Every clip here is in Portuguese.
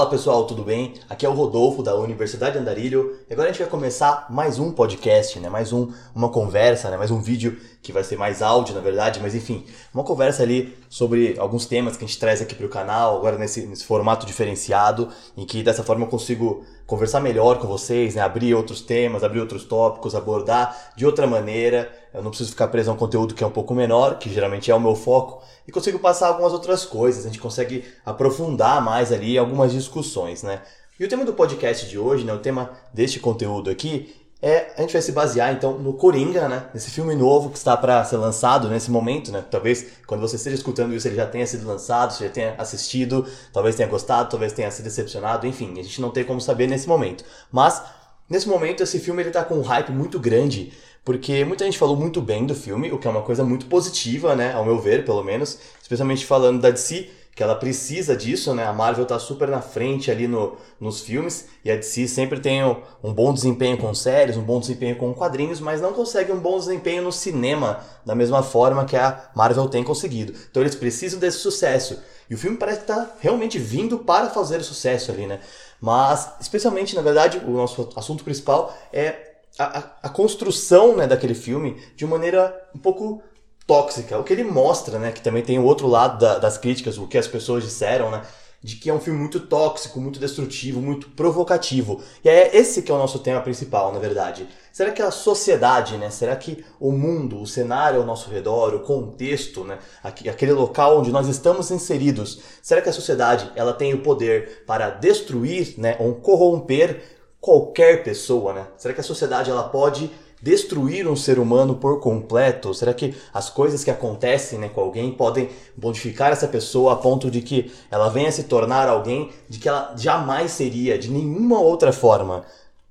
Fala pessoal, tudo bem? Aqui é o Rodolfo da Universidade Andarilho e agora a gente vai começar mais um podcast, né? Mais um, uma conversa, né? Mais um vídeo que vai ser mais áudio, na verdade, mas enfim, uma conversa ali sobre alguns temas que a gente traz aqui para o canal, agora nesse, nesse formato diferenciado, em que dessa forma eu consigo conversar melhor com vocês, né? Abrir outros temas, abrir outros tópicos, abordar de outra maneira. Eu não preciso ficar preso a um conteúdo que é um pouco menor, que geralmente é o meu foco, e consigo passar algumas outras coisas. A gente consegue aprofundar mais ali algumas discussões, né? E o tema do podcast de hoje, né, o tema deste conteúdo aqui, é a gente vai se basear então no Coringa, né? Nesse filme novo que está para ser lançado nesse momento, né? Talvez quando você esteja escutando isso ele já tenha sido lançado, você já tenha assistido, talvez tenha gostado, talvez tenha se decepcionado, enfim, a gente não tem como saber nesse momento. Mas nesse momento esse filme ele tá com um hype muito grande, porque muita gente falou muito bem do filme, o que é uma coisa muito positiva, né, ao meu ver, pelo menos, especialmente falando da DC, que ela precisa disso, né? A Marvel tá super na frente ali no, nos filmes e a DC sempre tem um bom desempenho com séries, um bom desempenho com quadrinhos, mas não consegue um bom desempenho no cinema da mesma forma que a Marvel tem conseguido. Então eles precisam desse sucesso. E o filme parece que tá realmente vindo para fazer sucesso ali, né? Mas, especialmente, na verdade, o nosso assunto principal é a, a, a construção né, daquele filme de maneira um pouco tóxica. O que ele mostra, né, que também tem o outro lado da, das críticas, o que as pessoas disseram, né, de que é um filme muito tóxico, muito destrutivo, muito provocativo. E é esse que é o nosso tema principal, na verdade. Será que a sociedade, né, será que o mundo, o cenário ao nosso redor, o contexto, né, aquele local onde nós estamos inseridos, será que a sociedade ela tem o poder para destruir, né, ou corromper qualquer pessoa, né? Será que a sociedade ela pode destruir um ser humano por completo? Será que as coisas que acontecem né, com alguém podem modificar essa pessoa a ponto de que ela venha se tornar alguém de que ela jamais seria de nenhuma outra forma?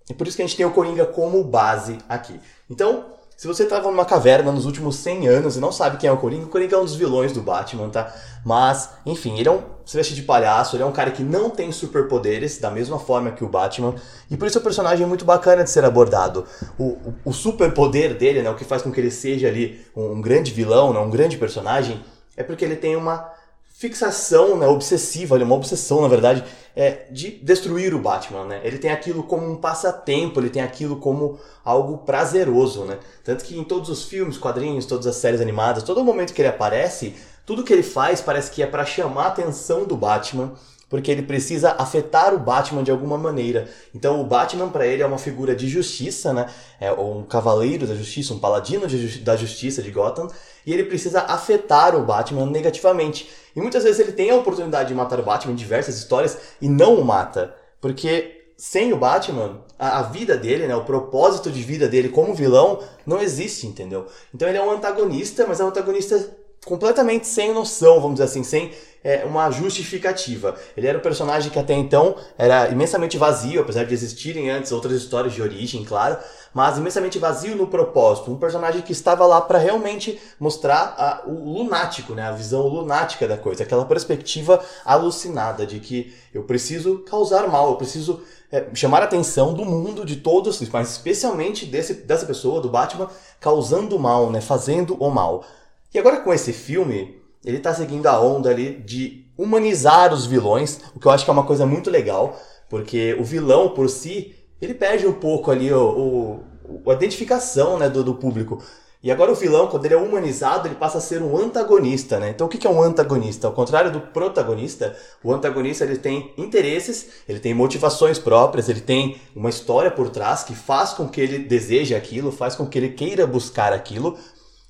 É por isso que a gente tem o Coringa como base aqui. Então, se você estava numa caverna nos últimos 100 anos e não sabe quem é o Coringa, o Coringa é um dos vilões do Batman, tá? Mas, enfim, ele é um se veste de palhaço, ele é um cara que não tem superpoderes, da mesma forma que o Batman, e por isso é um personagem muito bacana de ser abordado. O, o, o superpoder dele, né, o que faz com que ele seja ali um, um grande vilão, né, um grande personagem, é porque ele tem uma fixação né, obsessiva, uma obsessão, na verdade, é, de destruir o Batman. Né? Ele tem aquilo como um passatempo, ele tem aquilo como algo prazeroso. Né? Tanto que em todos os filmes, quadrinhos, todas as séries animadas, todo momento que ele aparece, tudo que ele faz parece que é para chamar a atenção do Batman porque ele precisa afetar o Batman de alguma maneira. Então o Batman para ele é uma figura de justiça, né? É um cavaleiro da justiça, um paladino da justiça de Gotham, e ele precisa afetar o Batman negativamente. E muitas vezes ele tem a oportunidade de matar o Batman em diversas histórias e não o mata, porque sem o Batman, a, a, vida dele, né, o propósito de vida dele como vilão não existe, entendeu? Então ele é um antagonista, mas é um antagonista completamente sem noção, vamos dizer assim, sem é, uma justificativa. Ele era um personagem que até então era imensamente vazio, apesar de existirem antes outras histórias de origem, claro, mas imensamente vazio no propósito. Um personagem que estava lá para realmente mostrar a, o lunático, né, a visão lunática da coisa, aquela perspectiva alucinada de que eu preciso causar mal, eu preciso é, chamar a atenção do mundo, de todos, mas especialmente desse, dessa pessoa, do Batman, causando mal, né, fazendo o mal. E agora com esse filme, ele está seguindo a onda ali de humanizar os vilões, o que eu acho que é uma coisa muito legal, porque o vilão por si, ele perde um pouco ali o, o a identificação né, do, do público. E agora o vilão, quando ele é humanizado, ele passa a ser um antagonista, né? Então o que é um antagonista? Ao contrário do protagonista, o antagonista ele tem interesses, ele tem motivações próprias, ele tem uma história por trás que faz com que ele deseje aquilo, faz com que ele queira buscar aquilo,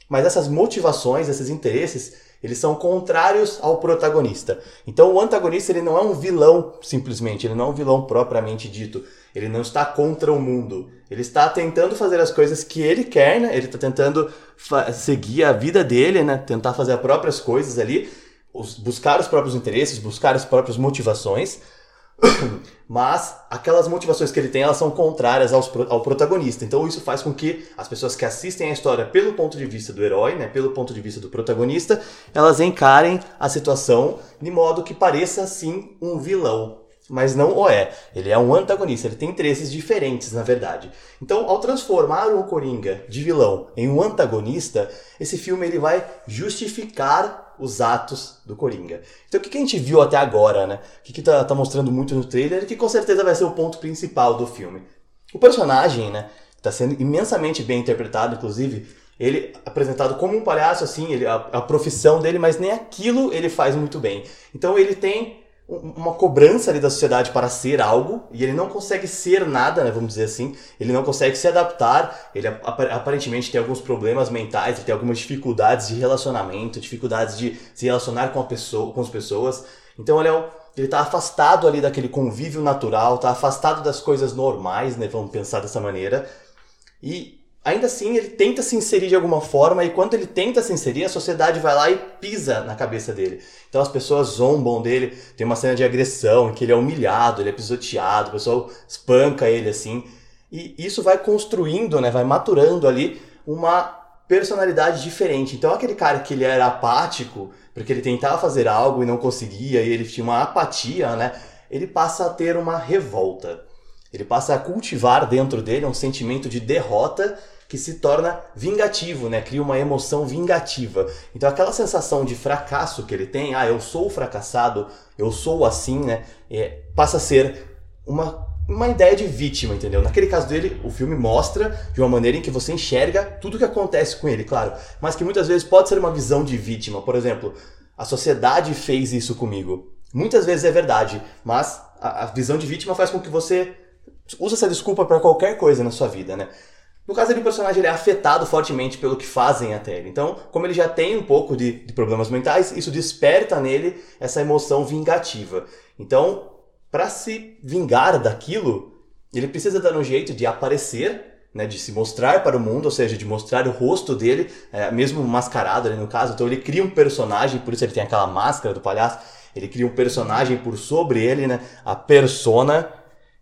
mas essas motivações, esses interesses, eles são contrários ao protagonista. Então o antagonista ele não é um vilão simplesmente, ele não é um vilão propriamente dito. Ele não está contra o mundo. Ele está tentando fazer as coisas que ele quer, né? Ele está tentando seguir a vida dele, né? Tentar fazer as próprias coisas ali, buscar os próprios interesses, buscar as próprias motivações. Mas aquelas motivações que ele tem, elas são contrárias aos, ao protagonista. Então isso faz com que as pessoas que assistem a história pelo ponto de vista do herói, né, pelo ponto de vista do protagonista, elas encarem a situação de modo que pareça sim um vilão. Mas não o é. Ele é um antagonista, ele tem interesses diferentes, na verdade. Então, ao transformar o Coringa de vilão em um antagonista, esse filme ele vai justificar os atos do Coringa. Então o que, a gente viu até agora, né? O que, que tá, mostrando muito no trailer, que com certeza vai ser o ponto principal do filme. O personagem, né? Tá sendo imensamente bem interpretado, inclusive. Ele apresentado como um palhaço, assim, ele, a, a profissão dele, mas nem aquilo ele faz muito bem. Então ele tem uma cobrança ali da sociedade para ser algo e ele não consegue ser nada, né, vamos dizer assim. Ele não consegue se adaptar. Ele aparentemente tem alguns problemas mentais, ele tem algumas dificuldades de relacionamento, dificuldades de se relacionar com a pessoa, com as pessoas. Então ele é um, ele está afastado ali daquele convívio natural, está afastado das coisas normais, né, vamos pensar dessa maneira. E ainda assim ele tenta se inserir de alguma forma e quando ele tenta se inserir, a sociedade vai lá e pisa na cabeça dele. Então as pessoas zombam dele, tem uma cena de agressão em que ele é humilhado, ele é pisoteado, o pessoal espanca ele assim. E isso vai construindo, né, vai maturando ali uma personalidade diferente. Então aquele cara que ele era apático, porque ele tentava fazer algo e não conseguia, e ele tinha uma apatia, né, ele passa a ter uma revolta. Ele passa a cultivar dentro dele um sentimento de derrota que se torna vingativo, né? Cria uma emoção vingativa. Então aquela sensação de fracasso que ele tem, ah, eu sou fracassado, eu sou assim, né? É, passa a ser uma, uma ideia de vítima, entendeu? Naquele caso dele, o filme mostra de uma maneira em que você enxerga tudo o que acontece com ele, claro, mas que muitas vezes pode ser uma visão de vítima. Por exemplo, a sociedade fez isso comigo. Muitas vezes é verdade, mas a, a visão de vítima faz com que você usa essa desculpa para qualquer coisa na sua vida, né? No caso ali, o personagem ele é afetado fortemente pelo que fazem até ele. Então, como ele já tem um pouco de, de problemas mentais, isso desperta nele essa emoção vingativa. Então, para se vingar daquilo, ele precisa dar um jeito de aparecer, né, de se mostrar para o mundo, ou seja, de mostrar o rosto dele, é, mesmo mascarado ali no caso. Então, ele cria um personagem, por isso ele tem aquela máscara do palhaço. Ele cria um personagem por sobre ele, né, a persona,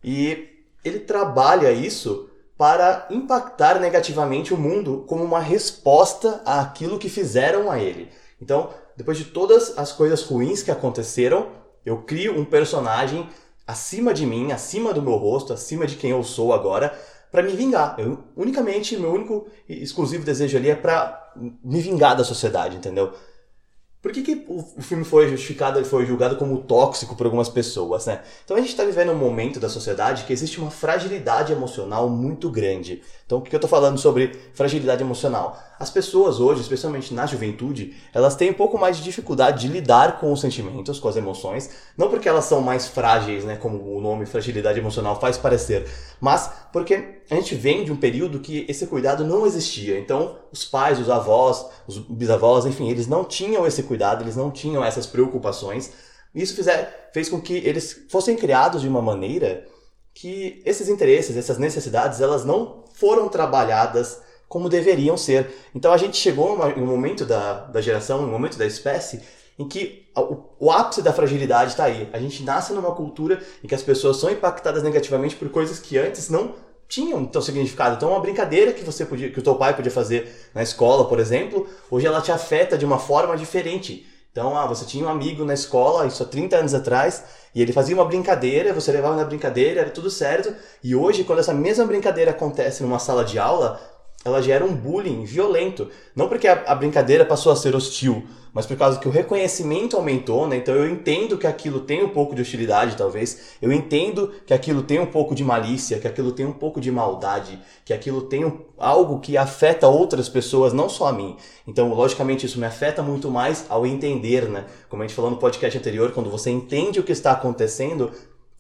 e ele trabalha isso para impactar negativamente o mundo como uma resposta àquilo que fizeram a ele. Então, depois de todas as coisas ruins que aconteceram, eu crio um personagem acima de mim, acima do meu rosto, acima de quem eu sou agora, para me vingar. Eu, unicamente, meu único e exclusivo desejo ali é para me vingar da sociedade, entendeu? Por que, que o filme foi justificado, foi julgado como tóxico por algumas pessoas, né? Então a gente está vivendo um momento da sociedade que existe uma fragilidade emocional muito grande. Então o que eu estou falando sobre fragilidade emocional? As pessoas hoje, especialmente na juventude, elas têm um pouco mais de dificuldade de lidar com os sentimentos, com as emoções, não porque elas são mais frágeis, né, como o nome fragilidade emocional faz parecer, mas porque a gente vem de um período que esse cuidado não existia. Então, os pais, os avós, os bisavós, enfim, eles não tinham esse cuidado, eles não tinham essas preocupações. Isso fizer, fez com que eles fossem criados de uma maneira que esses interesses, essas necessidades, elas não foram trabalhadas como deveriam ser. Então a gente chegou em um momento da, da geração, em um momento da espécie, em que o, o ápice da fragilidade está aí. A gente nasce numa cultura em que as pessoas são impactadas negativamente por coisas que antes não tinham tão significado. Então, uma brincadeira que você podia, que o teu pai podia fazer na escola, por exemplo, hoje ela te afeta de uma forma diferente. Então, ah, você tinha um amigo na escola, isso há 30 anos atrás, e ele fazia uma brincadeira, você levava na brincadeira, era tudo certo. E hoje, quando essa mesma brincadeira acontece numa sala de aula, ela gera um bullying violento. Não porque a, a, brincadeira passou a ser hostil, mas por causa que o reconhecimento aumentou, né? Então eu entendo que aquilo tem um pouco de hostilidade, talvez. Eu entendo que aquilo tem um pouco de malícia, que aquilo tem um pouco de maldade, que aquilo tem um, algo que afeta outras pessoas, não só a mim. Então, logicamente, isso me afeta muito mais ao entender, né? Como a gente falou no podcast anterior, quando você entende o que está acontecendo,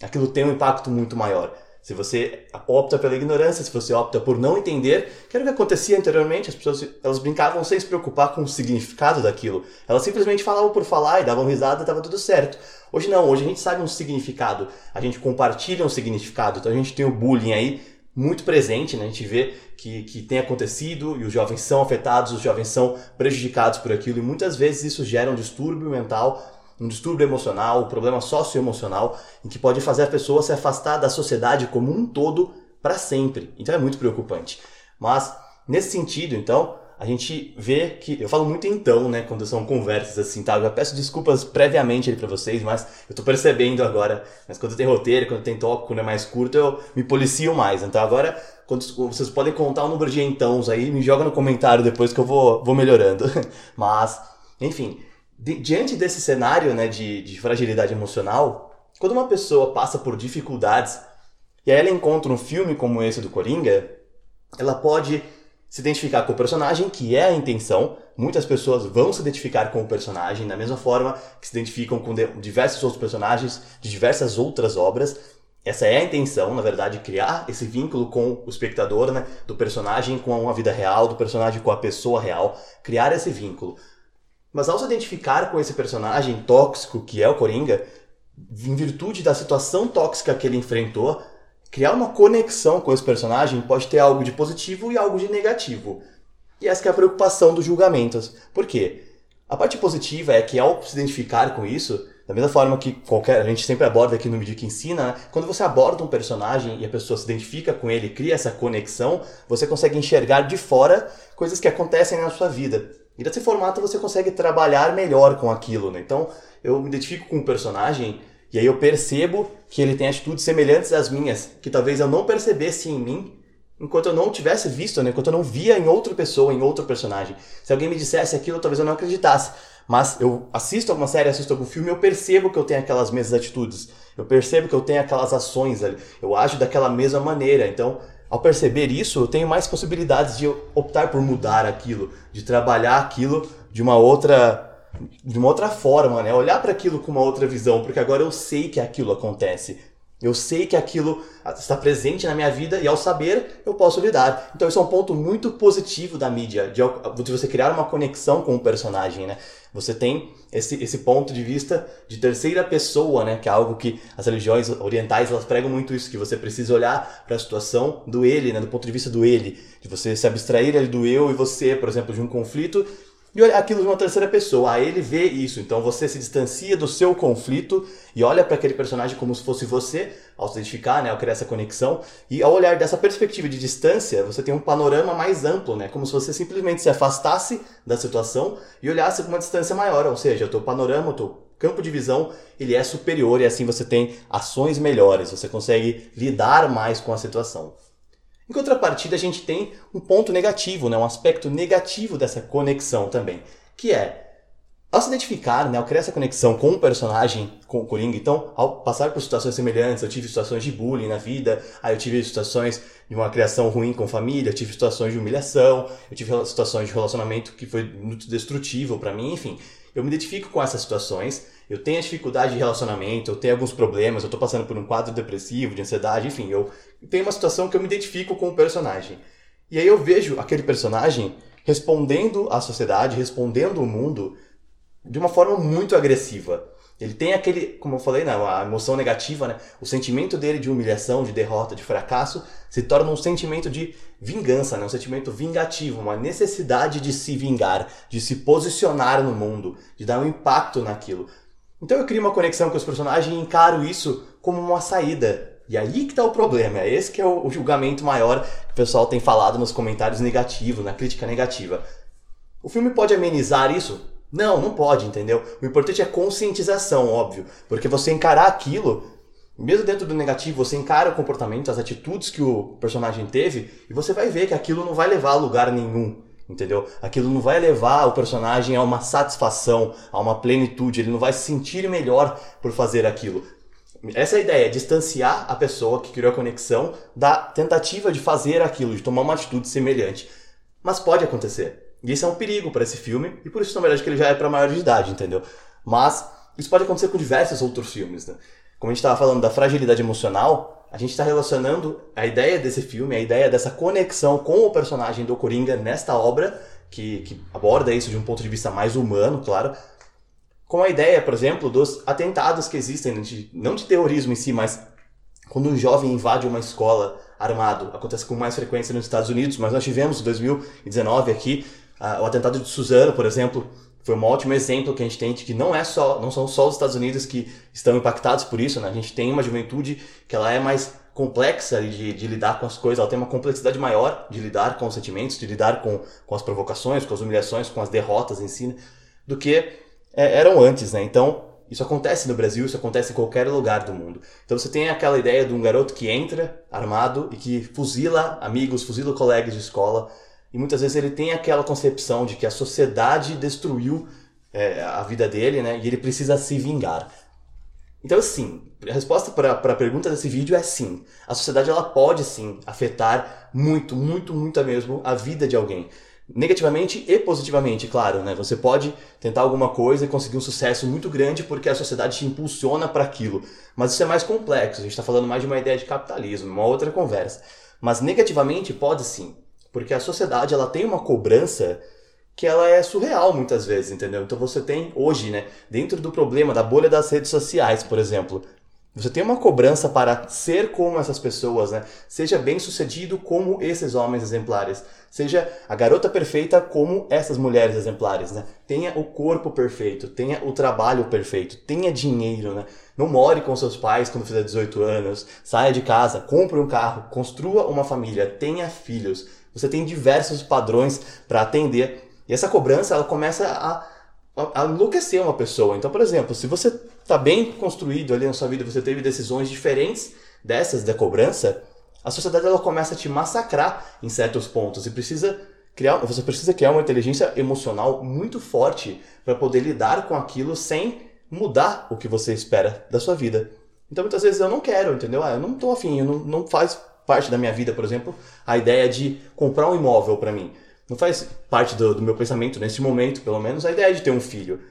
aquilo tem um impacto muito maior. Se você opta pela ignorância, se você opta por não entender, que era o que acontecia anteriormente, as pessoas elas brincavam sem se preocupar com o significado daquilo. Elas simplesmente falavam por falar e davam risada e estava tudo certo. Hoje não, hoje a gente sabe um significado, a gente compartilha um significado, então a gente tem o bullying aí muito presente, né? a gente vê que, que tem acontecido e os jovens são afetados, os jovens são prejudicados por aquilo e muitas vezes isso gera um distúrbio mental um distúrbio emocional, um problema socioemocional, em que pode fazer a pessoa se afastar da sociedade como um todo para sempre. Então é muito preocupante. Mas, nesse sentido, então, a gente vê que. Eu falo muito então, né, quando são conversas assim, tá? Eu já peço desculpas previamente para vocês, mas eu tô percebendo agora. Mas quando tem roteiro, quando tem tópico, quando é mais curto, eu me policio mais. Então agora, quando vocês podem contar o número de entãos aí, me joga no comentário depois que eu vou, vou melhorando. Mas, enfim, di- diante desse cenário né, de, de fragilidade emocional, quando uma pessoa passa por dificuldades e aí ela encontra um filme como esse do Coringa, ela pode se identificar com o personagem, que é a intenção. Muitas pessoas vão se identificar com o personagem da mesma forma que se identificam com diversos outros personagens de diversas outras obras. Essa é a intenção, na verdade, criar esse vínculo com o espectador, né? Do personagem com a vida real, do personagem com a pessoa real, criar esse vínculo. Mas ao se identificar com esse personagem tóxico que é o Coringa, em virtude da situação tóxica que ele enfrentou, criar uma conexão com esse personagem pode ter algo de positivo e algo de negativo. E essa é a preocupação dos julgamentos. Por quê? A parte positiva é que ao se identificar com isso, da mesma forma que qualquer, a gente sempre aborda aqui no que ensina, né? quando você aborda um personagem e a pessoa se identifica com ele, cria essa conexão, você consegue enxergar de fora coisas que acontecem na sua vida. E desse formato você consegue trabalhar melhor com aquilo, né? Então, eu me identifico com um personagem e aí eu percebo que ele tem atitudes semelhantes às minhas, que talvez eu não percebesse em mim enquanto eu não tivesse visto, né? enquanto eu não via em outra pessoa, em outro personagem. Se alguém me dissesse aquilo, talvez eu não acreditasse. Mas eu assisto alguma série, assisto algum filme, eu percebo que eu tenho aquelas mesmas atitudes. Eu percebo que eu tenho aquelas ações ali. Eu ajo daquela mesma maneira. Então, ao perceber isso, eu tenho mais possibilidades de optar por mudar aquilo, de trabalhar aquilo de uma outra de uma outra forma, né? Olhar para aquilo com uma outra visão, porque agora eu sei que aquilo acontece. Eu sei que aquilo está presente na minha vida e ao saber eu posso lidar. Então isso é um ponto muito positivo da mídia, de, você criar uma conexão com o personagem, né? Você tem esse, esse ponto de vista de terceira pessoa, né? Que é algo que as religiões orientais elas pregam muito isso, que você precisa olhar para a situação do ele, né? Do ponto de vista do ele, de você se abstrair do eu e você, por exemplo, de um conflito e olha aquilo de uma terceira pessoa. Aí ele vê isso. Então você se distancia do seu conflito e olha para aquele personagem como se fosse você, ao se identificar, né, ao criar essa conexão. E ao olhar dessa perspectiva de distância, você tem um panorama mais amplo, né, como se você simplesmente se afastasse da situação e olhasse com uma distância maior. Ou seja, o teu panorama, o teu campo de visão, ele é superior e assim você tem ações melhores, você consegue lidar mais com a situação. Em contrapartida, a gente tem um ponto negativo, né? um aspecto negativo dessa conexão também, que é ao se identificar, né, ao criar essa conexão com o personagem, com o Coringa, então, ao passar por situações semelhantes, eu tive situações de bullying na vida, aí eu tive situações de uma criação ruim com família, eu tive situações de humilhação, eu tive situações de relacionamento que foi muito destrutivo para mim, enfim. Eu me identifico com essas situações, eu tenho dificuldade de relacionamento, eu tenho alguns problemas, eu tô passando por um quadro depressivo, de ansiedade, enfim, eu tenho uma situação que eu me identifico com o personagem. E aí eu vejo aquele personagem respondendo à sociedade, respondendo ao mundo de uma forma muito agressiva. Ele tem aquele, como eu falei, né, a emoção negativa, né? O sentimento dele de humilhação, de derrota, de fracasso, se torna um sentimento de vingança, né? Um sentimento vingativo, uma necessidade de se vingar, de se posicionar no mundo, de dar um impacto naquilo. Então eu crio uma conexão com os personagens e encaro isso como uma saída. E aí que tá o problema, é esse que é o julgamento maior que o pessoal tem falado nos comentários negativos, na crítica negativa. O filme pode amenizar isso? Não, não pode, entendeu? O importante é conscientização, óbvio. Porque você encarar aquilo, mesmo dentro do negativo, você encara o comportamento, as atitudes que o personagem teve, e você vai ver que aquilo não vai levar a lugar nenhum. Entendeu? Aquilo não vai levar o personagem a uma satisfação, a uma plenitude, ele não vai se sentir melhor por fazer aquilo. Essa é a ideia, distanciar a pessoa que criou a conexão da tentativa de fazer aquilo, de tomar uma atitude semelhante. Mas pode acontecer. E isso é um perigo para esse filme, e por isso, na verdade, que ele já é para maior de idade, entendeu? Mas isso pode acontecer com diversos outros filmes, né? Como a gente estava falando da fragilidade emocional, a gente está relacionando a ideia desse filme, a ideia dessa conexão com o personagem do Coringa nesta obra, que, que aborda isso de um ponto de vista mais humano, claro, com a ideia, por exemplo, dos atentados que existem, de, não de terrorismo em si, mas quando um jovem invade uma escola armado, acontece com mais frequência nos Estados Unidos, mas nós tivemos em 2019 aqui uh, o atentado de Suzano, por exemplo, foi um ótimo exemplo que a gente tem de que não é só, não são só os Estados Unidos que estão impactados por isso, né? A gente tem uma juventude que ela é mais complexa de, de lidar com as coisas, ela tem uma complexidade maior de lidar com os sentimentos, de lidar com, com as provocações, com as humilhações, com as derrotas em si, né? do que é, eram antes, né? Então, isso acontece no Brasil, isso acontece em qualquer lugar do mundo. Então você tem aquela ideia de um garoto que entra armado e que fuzila amigos, fuzila colegas de escola, e muitas vezes ele tem aquela concepção de que a sociedade destruiu é, a vida dele, né? E ele precisa se vingar. Então, sim, a resposta para a pergunta desse vídeo é sim. A sociedade ela pode sim afetar muito, muito, muito mesmo a vida de alguém. Negativamente e positivamente, claro, né? Você pode tentar alguma coisa e conseguir um sucesso muito grande porque a sociedade te impulsiona para aquilo. Mas isso é mais complexo, a gente está falando mais de uma ideia de capitalismo, uma outra conversa. Mas negativamente pode sim, porque a sociedade ela tem uma cobrança que ela é surreal muitas vezes, entendeu? Então você tem hoje, né, dentro do problema da bolha das redes sociais, por exemplo, você tem uma cobrança para ser como essas pessoas, né? Seja bem sucedido como esses homens exemplares. Seja a garota perfeita como essas mulheres exemplares, né? Tenha o corpo perfeito, tenha o trabalho perfeito, tenha dinheiro, né? Não more com seus pais quando fizer 18 anos, saia de casa, compre um carro, construa uma família, tenha filhos. Você tem diversos padrões para atender e essa cobrança ela começa a a enlouquecer uma pessoa. Então, por exemplo, se você está bem construído ali na sua vida, você teve decisões diferentes dessas da cobrança, a sociedade ela começa a te massacrar em certos pontos e precisa criar, você precisa criar uma inteligência emocional muito forte para poder lidar com aquilo sem mudar o que você espera da sua vida. Então, muitas vezes eu não quero, entendeu? Ah, eu não estou afim, não, não faz parte da minha vida, por exemplo, a ideia de comprar um imóvel para mim não faz parte do, do meu pensamento nesse momento, pelo menos, a ideia de ter um filho.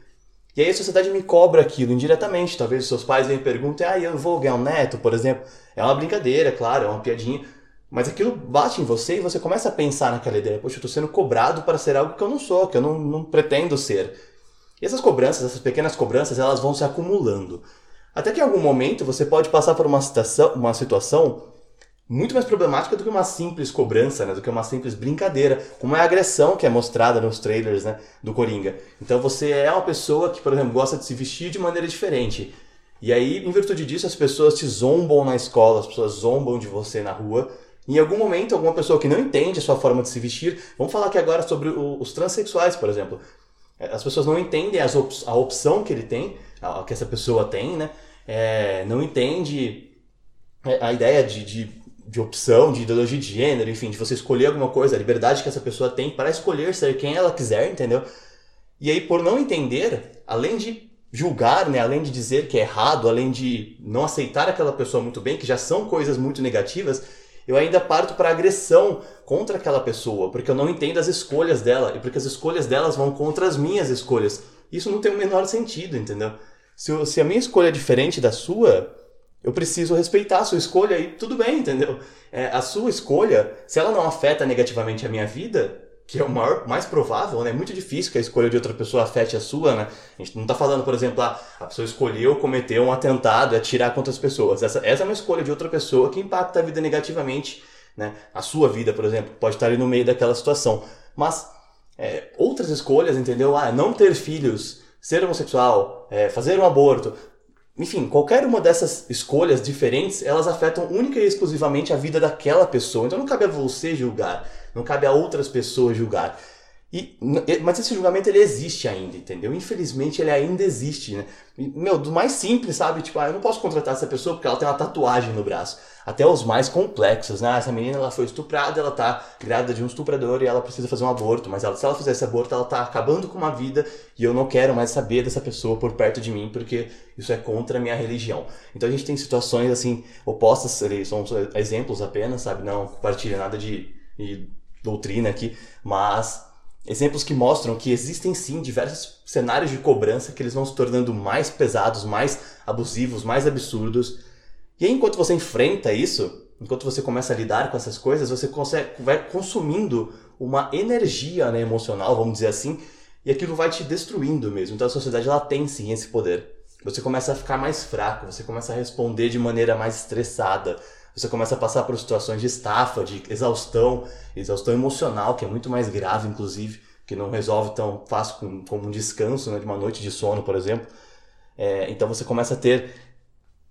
E aí a sociedade me cobra aquilo indiretamente. Talvez os seus pais me perguntem, ah, eu vou ganhar um neto, por exemplo. É uma brincadeira, claro, é uma piadinha. Mas aquilo bate em você e você começa a pensar naquela ideia. Poxa, eu estou sendo cobrado para ser algo que eu não sou, que eu não, não pretendo ser. E essas cobranças, essas pequenas cobranças, elas vão se acumulando. Até que em algum momento você pode passar por uma situação, uma situação muito mais problemática do que uma simples cobrança, né? Do que uma simples brincadeira, como é a agressão que é mostrada nos trailers, né? Do Coringa. Então você é uma pessoa que, por exemplo, gosta de se vestir de maneira diferente. E aí, em virtude disso, as pessoas te zombam na escola, as pessoas zombam de você na rua. Em algum momento, alguma pessoa que não entende a sua forma de se vestir, vamos falar aqui agora sobre os transexuais, por exemplo. As pessoas não entendem op a opção que ele tem, que essa pessoa tem, né? É, não entende é, a ideia de, de de opção, de ideologia de gênero, enfim, de você escolher alguma coisa, a liberdade que essa pessoa tem para escolher ser quem ela quiser, entendeu? E aí, por não entender, além de julgar, né, além de dizer que é errado, além de não aceitar aquela pessoa muito bem, que já são coisas muito negativas, eu ainda parto para agressão contra aquela pessoa, porque eu não entendo as escolhas dela e porque as escolhas delas vão contra as minhas escolhas. Isso não tem o menor sentido, entendeu? Se, eu, se a minha escolha é diferente da sua, eu preciso respeitar a sua escolha e tudo bem, entendeu? É, a sua escolha, se ela não afeta negativamente a minha vida, que é o maior, mais provável, né? É muito difícil que a escolha de outra pessoa afete a sua, né? A gente não está falando, por exemplo, ah, a pessoa escolheu cometer um atentado atirar contra as pessoas. Essa, essa é uma escolha de outra pessoa que impacta a vida negativamente, né? A sua vida, por exemplo, pode estar ali no meio daquela situação. Mas é, outras escolhas, entendeu? Ah, não ter filhos, ser homossexual, é, fazer um aborto, enfim, qualquer uma dessas escolhas diferentes, elas afetam única e exclusivamente a vida daquela pessoa. Então não cabe a você julgar, não cabe a outras pessoas julgar. E, mas esse julgamento ele existe ainda, entendeu? Infelizmente ele ainda existe, né? Meu, do mais simples, sabe? Tipo, ah, eu não posso contratar essa pessoa porque ela tem uma tatuagem no braço. Até os mais complexos, né? Essa menina ela foi estuprada, ela tá grávida de um estuprador e ela precisa fazer um aborto. Mas ela, se ela fizer esse aborto, ela tá acabando com uma vida e eu não quero mais saber dessa pessoa por perto de mim porque isso é contra a minha religião. Então a gente tem situações assim opostas, são exemplos apenas, sabe? Não compartilha nada de, de doutrina aqui, mas Exemplos que mostram que existem sim diversos cenários de cobrança que eles vão se tornando mais pesados, mais abusivos, mais absurdos. E aí, enquanto você enfrenta isso, enquanto você começa a lidar com essas coisas, você consegue, vai consumindo uma energia né, emocional, vamos dizer assim, e aquilo vai te destruindo mesmo. Então a sociedade ela tem sim esse poder. Você começa a ficar mais fraco, você começa a responder de maneira mais estressada, você começa a passar por situações de estafa, de exaustão, exaustão emocional, que é muito mais grave, inclusive, que não resolve tão fácil como, um descanso né, de uma noite de sono, por exemplo. É, então você começa a ter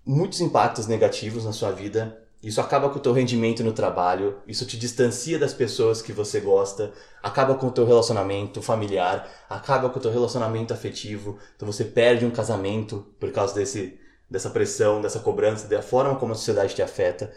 muitos impactos negativos na sua vida. Isso acaba com o teu rendimento no trabalho, isso te distancia das pessoas que você gosta, acaba com o teu relacionamento familiar, acaba com o teu relacionamento afetivo. Então você perde um casamento por causa desse dessa pressão, dessa cobrança, da forma como a sociedade te afeta.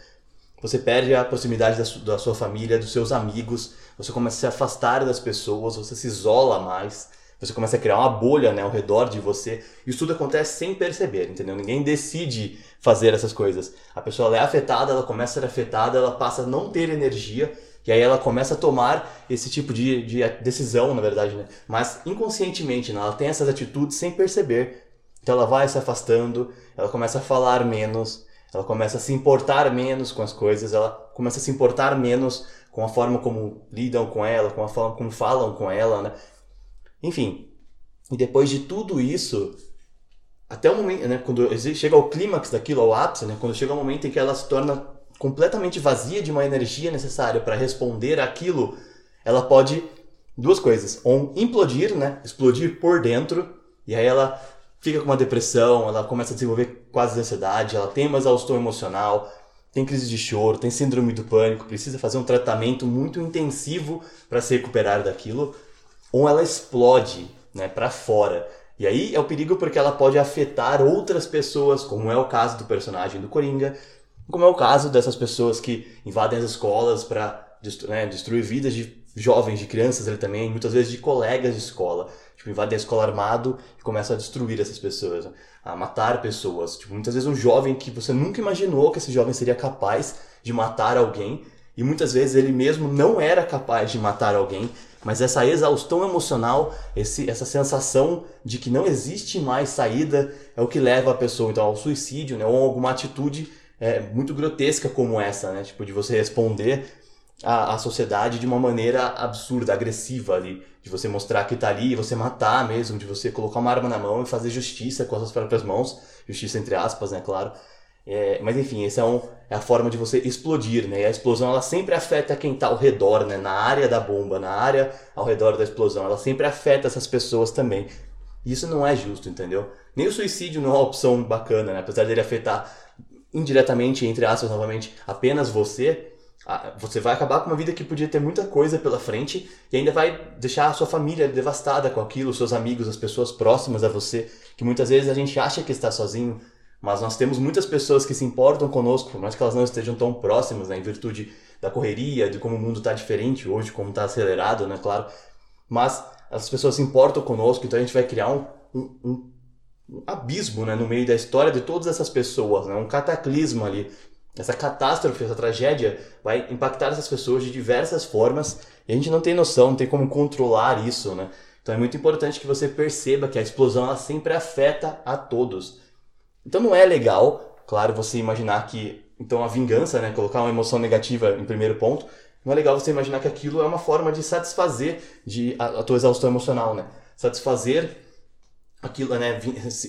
Você perde a proximidade da, su da sua família, dos seus amigos, você começa a se afastar das pessoas, você se isola mais, Você começa a criar uma bolha né, ao redor de você. Isso tudo acontece sem perceber, entendeu? Ninguém decide fazer essas coisas. A pessoa é afetada, ela começa a ser afetada, ela passa a não ter energia e aí ela começa a tomar esse tipo de, de decisão, na verdade, né? Mas inconscientemente, né? ela tem essas atitudes sem perceber. Então ela vai se afastando, ela começa a falar menos, ela começa a se importar menos com as coisas, ela começa a se importar menos com a forma como lidam com ela, com a forma como falam com ela, né? Enfim, e depois de tudo isso, até o momento, né, quando chega ao clímax daquilo, ao ápice, né, quando chega o momento em que ela se torna completamente vazia de uma energia necessária para responder aquilo, ela pode duas coisas, ou implodir, né, explodir por dentro, e aí ela fica com uma depressão, ela começa a desenvolver quase ansiedade, ela tem uma exaustão emocional, tem crise de choro, tem síndrome do pânico, precisa fazer um tratamento muito intensivo para se recuperar daquilo, ou ela explode, né, para fora. E aí é o perigo porque ela pode afetar outras pessoas, como é o caso do personagem do Coringa, como é o caso dessas pessoas que invadem as escolas para né, destruir vidas de jovens, de crianças ali também, muitas vezes de colegas de escola. Tipo, invadem a escola armado e começam a destruir essas pessoas, a matar pessoas. Tipo, muitas vezes um jovem que você nunca imaginou que esse jovem seria capaz de matar alguém, e muitas vezes ele mesmo não era capaz de matar alguém, mas essa exaustão emocional, esse, essa sensação de que não existe mais saída é o que leva a pessoa então ao suicídio, né, ou alguma atitude é, muito grotesca como essa, né, tipo de você responder à, à sociedade de uma maneira absurda, agressiva ali, de você mostrar que tá ali, você matar mesmo, de você colocar uma arma na mão e fazer justiça com as suas próprias mãos, justiça entre aspas, né, claro. É, mas enfim, essa é, um, é, a forma de você explodir, né? E a explosão ela sempre afeta quem está ao redor, né? Na área da bomba, na área ao redor da explosão, ela sempre afeta essas pessoas também. E isso não é justo, entendeu? Nem o suicídio não é uma opção bacana, né? Apesar dele afetar indiretamente, entre aspas, novamente, apenas você, você vai acabar com uma vida que podia ter muita coisa pela frente e ainda vai deixar a sua família devastada com aquilo, seus amigos, as pessoas próximas a você, que muitas vezes a gente acha que está sozinho, mas nós temos muitas pessoas que se importam conosco, por mais que elas não estejam tão próximas, né, em virtude da correria, de como o mundo está diferente hoje, como está acelerado, né, claro. Mas as pessoas se importam conosco, então a gente vai criar um, um, um abismo né, no meio da história de todas essas pessoas, né, um cataclismo ali. Essa catástrofe, essa tragédia vai impactar essas pessoas de diversas formas e a gente não tem noção, não tem como controlar isso, né? Então é muito importante que você perceba que a explosão ela sempre afeta a todos. Então não é legal, claro, você imaginar que então a vingança, né, colocar uma emoção negativa em primeiro ponto, não é legal você imaginar que aquilo é uma forma de satisfazer de a, a tua exaustão emocional, né? Satisfazer aquilo, né,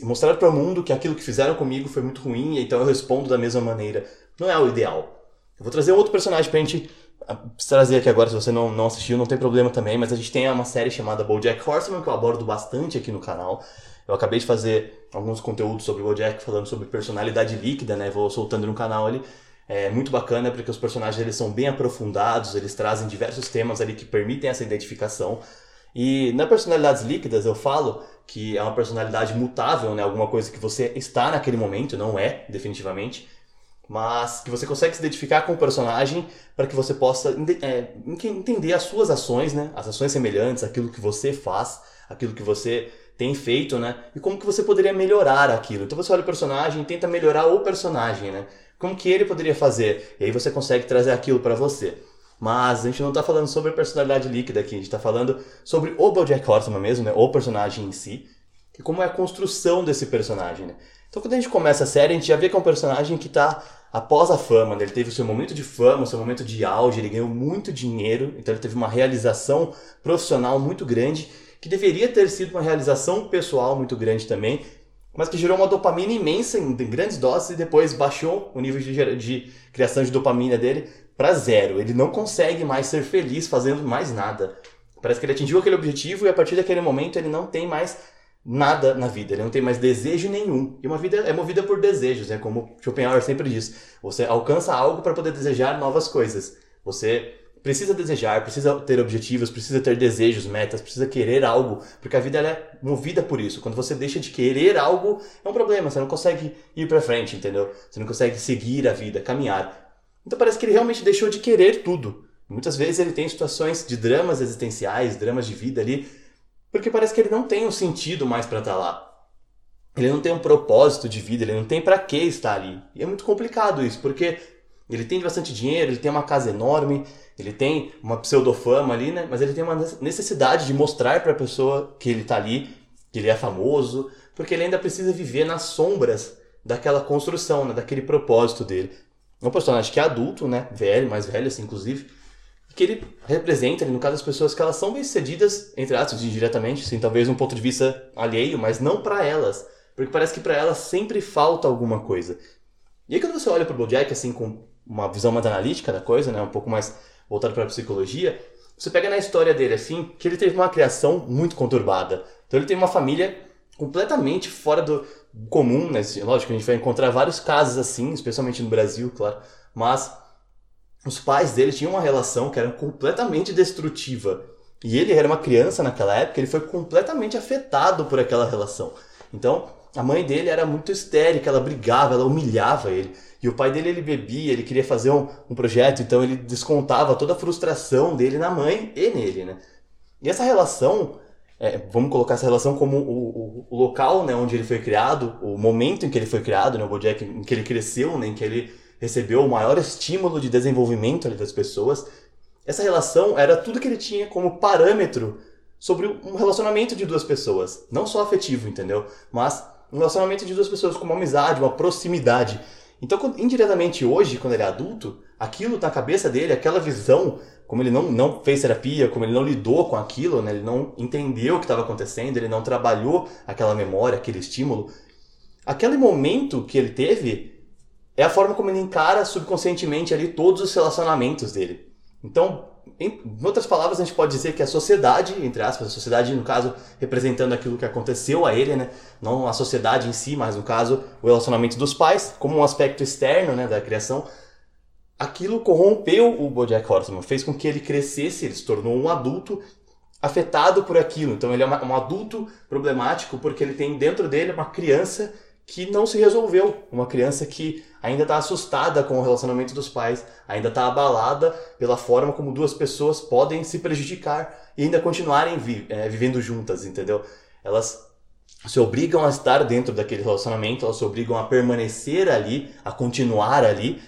mostrar para o mundo que aquilo que fizeram comigo foi muito ruim, e então eu respondo da mesma maneira. Não é o ideal. Eu vou trazer outro personagem pra gente ah, trazer aqui agora, se você não, não assistiu, não tem problema também, mas a gente tem uma série chamada BoJack Horseman, que eu abordo bastante aqui no canal. Eu acabei de fazer alguns conteúdos sobre o BoJack falando sobre personalidade líquida, né? Vou soltando no canal ali. É muito bacana porque os personagens eles são bem aprofundados, eles trazem diversos temas ali que permitem essa identificação. E na personalidades líquidas eu falo que é uma personalidade mutável, né? Alguma coisa que você está naquele momento, não é, definitivamente, mas que você consegue se identificar com o personagem para que você possa é, entender as suas ações, né? As ações semelhantes, aquilo que você faz, aquilo que você tem feito, né? E como que você poderia melhorar aquilo. Então você olha o personagem e tenta melhorar o personagem, né? Como que ele poderia fazer? E aí você consegue trazer aquilo para você. Mas a gente não está falando sobre personalidade líquida aqui, a gente está falando sobre o BoJack Horseman mesmo, né? O personagem em si. E como é a construção desse personagem, né? Então quando a gente começa a série, a gente já vê que é um personagem que está após a fama, né? ele teve o seu momento de fama, o seu momento de auge, ele ganhou muito dinheiro, então ele teve uma realização profissional muito grande que deveria ter sido uma realização pessoal muito grande também, mas que gerou uma dopamina imensa em grandes doses e depois baixou o nível de, de criação de dopamina dele para zero. Ele não consegue mais ser feliz fazendo mais nada. Parece que ele atingiu aquele objetivo e a partir daquele momento ele não tem mais nada na vida, ele não tem mais desejo nenhum. E uma vida é movida por desejos, né? Como Schopenhauer sempre diz. Você alcança algo para poder desejar novas coisas. Você precisa desejar, precisa ter objetivos, precisa ter desejos, metas, precisa querer algo, porque a vida é movida por isso. Quando você deixa de querer algo, é um problema, você não consegue ir para frente, entendeu? Você não consegue seguir a vida, caminhar. Então parece que ele realmente deixou de querer tudo. Muitas vezes ele tem situações de dramas existenciais, dramas de vida ali, Porque parece que ele não tem um sentido mais para estar tá lá. Ele não tem um propósito de vida, ele não tem para que estar ali. E é muito complicado isso, porque ele tem bastante dinheiro, ele tem uma casa enorme, ele tem uma pseudofama ali, né? Mas ele tem uma necessidade de mostrar para a pessoa que ele tá ali, que ele é famoso, porque ele ainda precisa viver nas sombras daquela construção, né? daquele propósito dele. É um personagem que é adulto, né? Velho, mais velho assim, inclusive, que ele representa, no caso, as pessoas que elas são bem-sucedidas, entre aspas, indiretamente, sim, talvez um ponto de vista alheio, mas não para elas, porque parece que para elas sempre falta alguma coisa. E aí quando você olha para o BoJack assim com uma visão mais analítica da coisa, né, um pouco mais voltado para a psicologia, você pega na história dele assim, que ele teve uma criação muito conturbada. Então ele tem uma família completamente fora do comum, né? Lógico, a gente vai encontrar vários casos assim, especialmente no Brasil, claro, mas os pais dele tinham uma relação que era completamente destrutiva. E ele era uma criança naquela época, ele foi completamente afetado por aquela relação. Então, a mãe dele era muito histérica, ela brigava, ela humilhava ele. E o pai dele, ele bebia, ele queria fazer um, um projeto, então ele descontava toda a frustração dele na mãe e nele, né? E essa relação, é, vamos colocar essa relação como o, o, o, local né, onde ele foi criado, o momento em que ele foi criado, né, o Bojack, em que ele cresceu, né, em que ele recebeu o maior estímulo de desenvolvimento das pessoas. Essa relação era tudo que ele tinha como parâmetro sobre um relacionamento de duas pessoas. Não só afetivo, entendeu? Mas um relacionamento de duas pessoas com uma amizade, uma proximidade. Então, indiretamente hoje, quando ele é adulto, aquilo na cabeça dele, aquela visão, como ele não, não fez terapia, como ele não lidou com aquilo, né? ele não entendeu o que estava acontecendo, ele não trabalhou aquela memória, aquele estímulo, aquele momento que ele teve é a forma como ele encara subconscientemente ali todos os relacionamentos dele. Então, em outras palavras, a gente pode dizer que a sociedade, entre aspas, a sociedade, no caso, representando aquilo que aconteceu a ele, né? Não a sociedade em si, mas no caso, o relacionamento dos pais, como um aspecto externo, né, da criação, aquilo corrompeu o Bojack Horseman, fez com que ele crescesse, ele se tornou um adulto afetado por aquilo. Então ele é um adulto problemático porque ele tem dentro dele uma criança que não se resolveu. Uma criança que ainda está assustada com o relacionamento dos pais, ainda está abalada pela forma como duas pessoas podem se prejudicar e ainda continuarem vi é, vivendo juntas, entendeu? Elas se obrigam a estar dentro daquele relacionamento, elas se obrigam a permanecer ali, a continuar ali,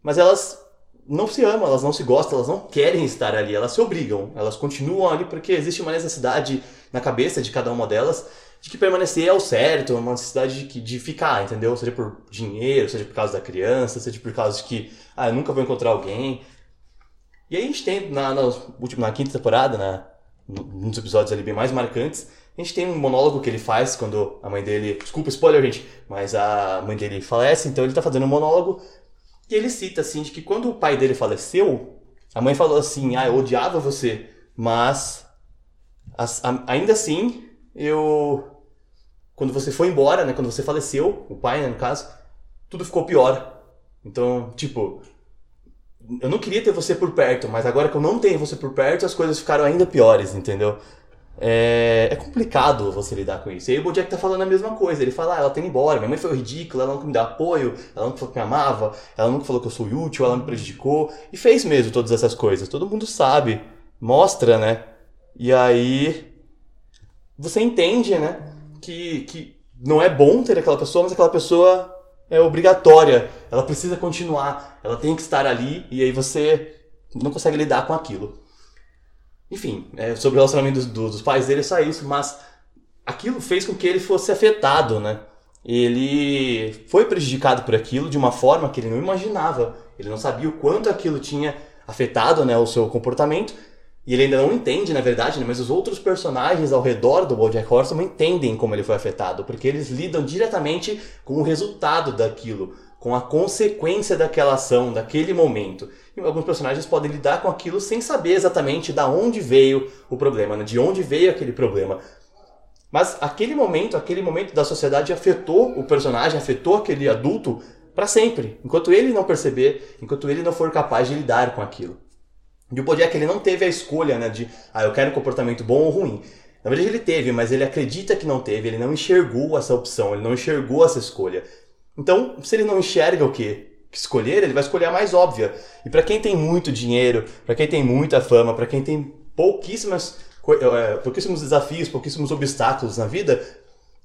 mas elas não se amam, elas não se gostam, elas não querem estar ali, elas se obrigam, elas continuam ali porque existe uma necessidade na cabeça de cada uma delas de que permanecer é o certo, uma necessidade de, de ficar, entendeu? Seja por dinheiro, seja por causa da criança, seja por causa de que, ah, eu nunca vou encontrar alguém. E aí a gente tem, na, na, na quinta temporada, na, nos episódios ali bem mais marcantes, a gente tem um monólogo que ele faz quando a mãe dele. Desculpa, spoiler, gente, mas a mãe dele falece, então ele tá fazendo um monólogo. E ele cita assim de que quando o pai dele faleceu, a mãe falou assim: Ah, eu odiava você, mas as, a, ainda assim eu quando você foi embora, né, quando você faleceu, o pai, né, no caso, tudo ficou pior. Então, tipo, eu não queria ter você por perto, mas agora que eu não tenho você por perto, as coisas ficaram ainda piores, entendeu? É, é complicado você lidar com isso. E aí o Bojack tá falando a mesma coisa. Ele fala, ah, ela tem ido embora, minha mãe foi ridícula, ela nunca me deu apoio, ela nunca falou que me amava, ela nunca falou que eu sou útil, ela me prejudicou. E fez mesmo todas essas coisas. Todo mundo sabe, mostra, né? E aí você entende, né? Que, que não é bom ter aquela pessoa, mas aquela pessoa é obrigatória. Ela precisa continuar, ela tem que estar ali e aí você não consegue lidar com aquilo. Enfim, é, sobre o relacionamento dos, dos pais dele é só isso, mas aquilo fez com que ele fosse afetado, né? Ele foi prejudicado por aquilo de uma forma que ele não imaginava. Ele não sabia o quanto aquilo tinha afetado né, o seu comportamento e ele ainda não entende, na verdade, né? mas os outros personagens ao redor do BoJack Horseman entendem como ele foi afetado, porque eles lidam diretamente com o resultado daquilo, com a consequência daquela ação, daquele momento. E alguns personagens podem lidar com aquilo sem saber exatamente de onde veio o problema, né? de onde veio aquele problema. Mas aquele momento, aquele momento da sociedade afetou o personagem, afetou aquele adulto para sempre, enquanto ele não perceber, enquanto ele não for capaz de lidar com aquilo. E o Bojack ele não teve a escolha, né, de, ah, eu quero um comportamento bom ou ruim. Na verdade ele teve, mas ele acredita que não teve, ele não enxergou essa opção, ele não enxergou essa escolha. Então, se ele não enxerga o que escolher, ele vai escolher a mais óbvia. E para quem tem muito dinheiro, para quem tem muita fama, para quem tem pouquíssimas é, pouquíssimos desafios, pouquíssimos obstáculos na vida,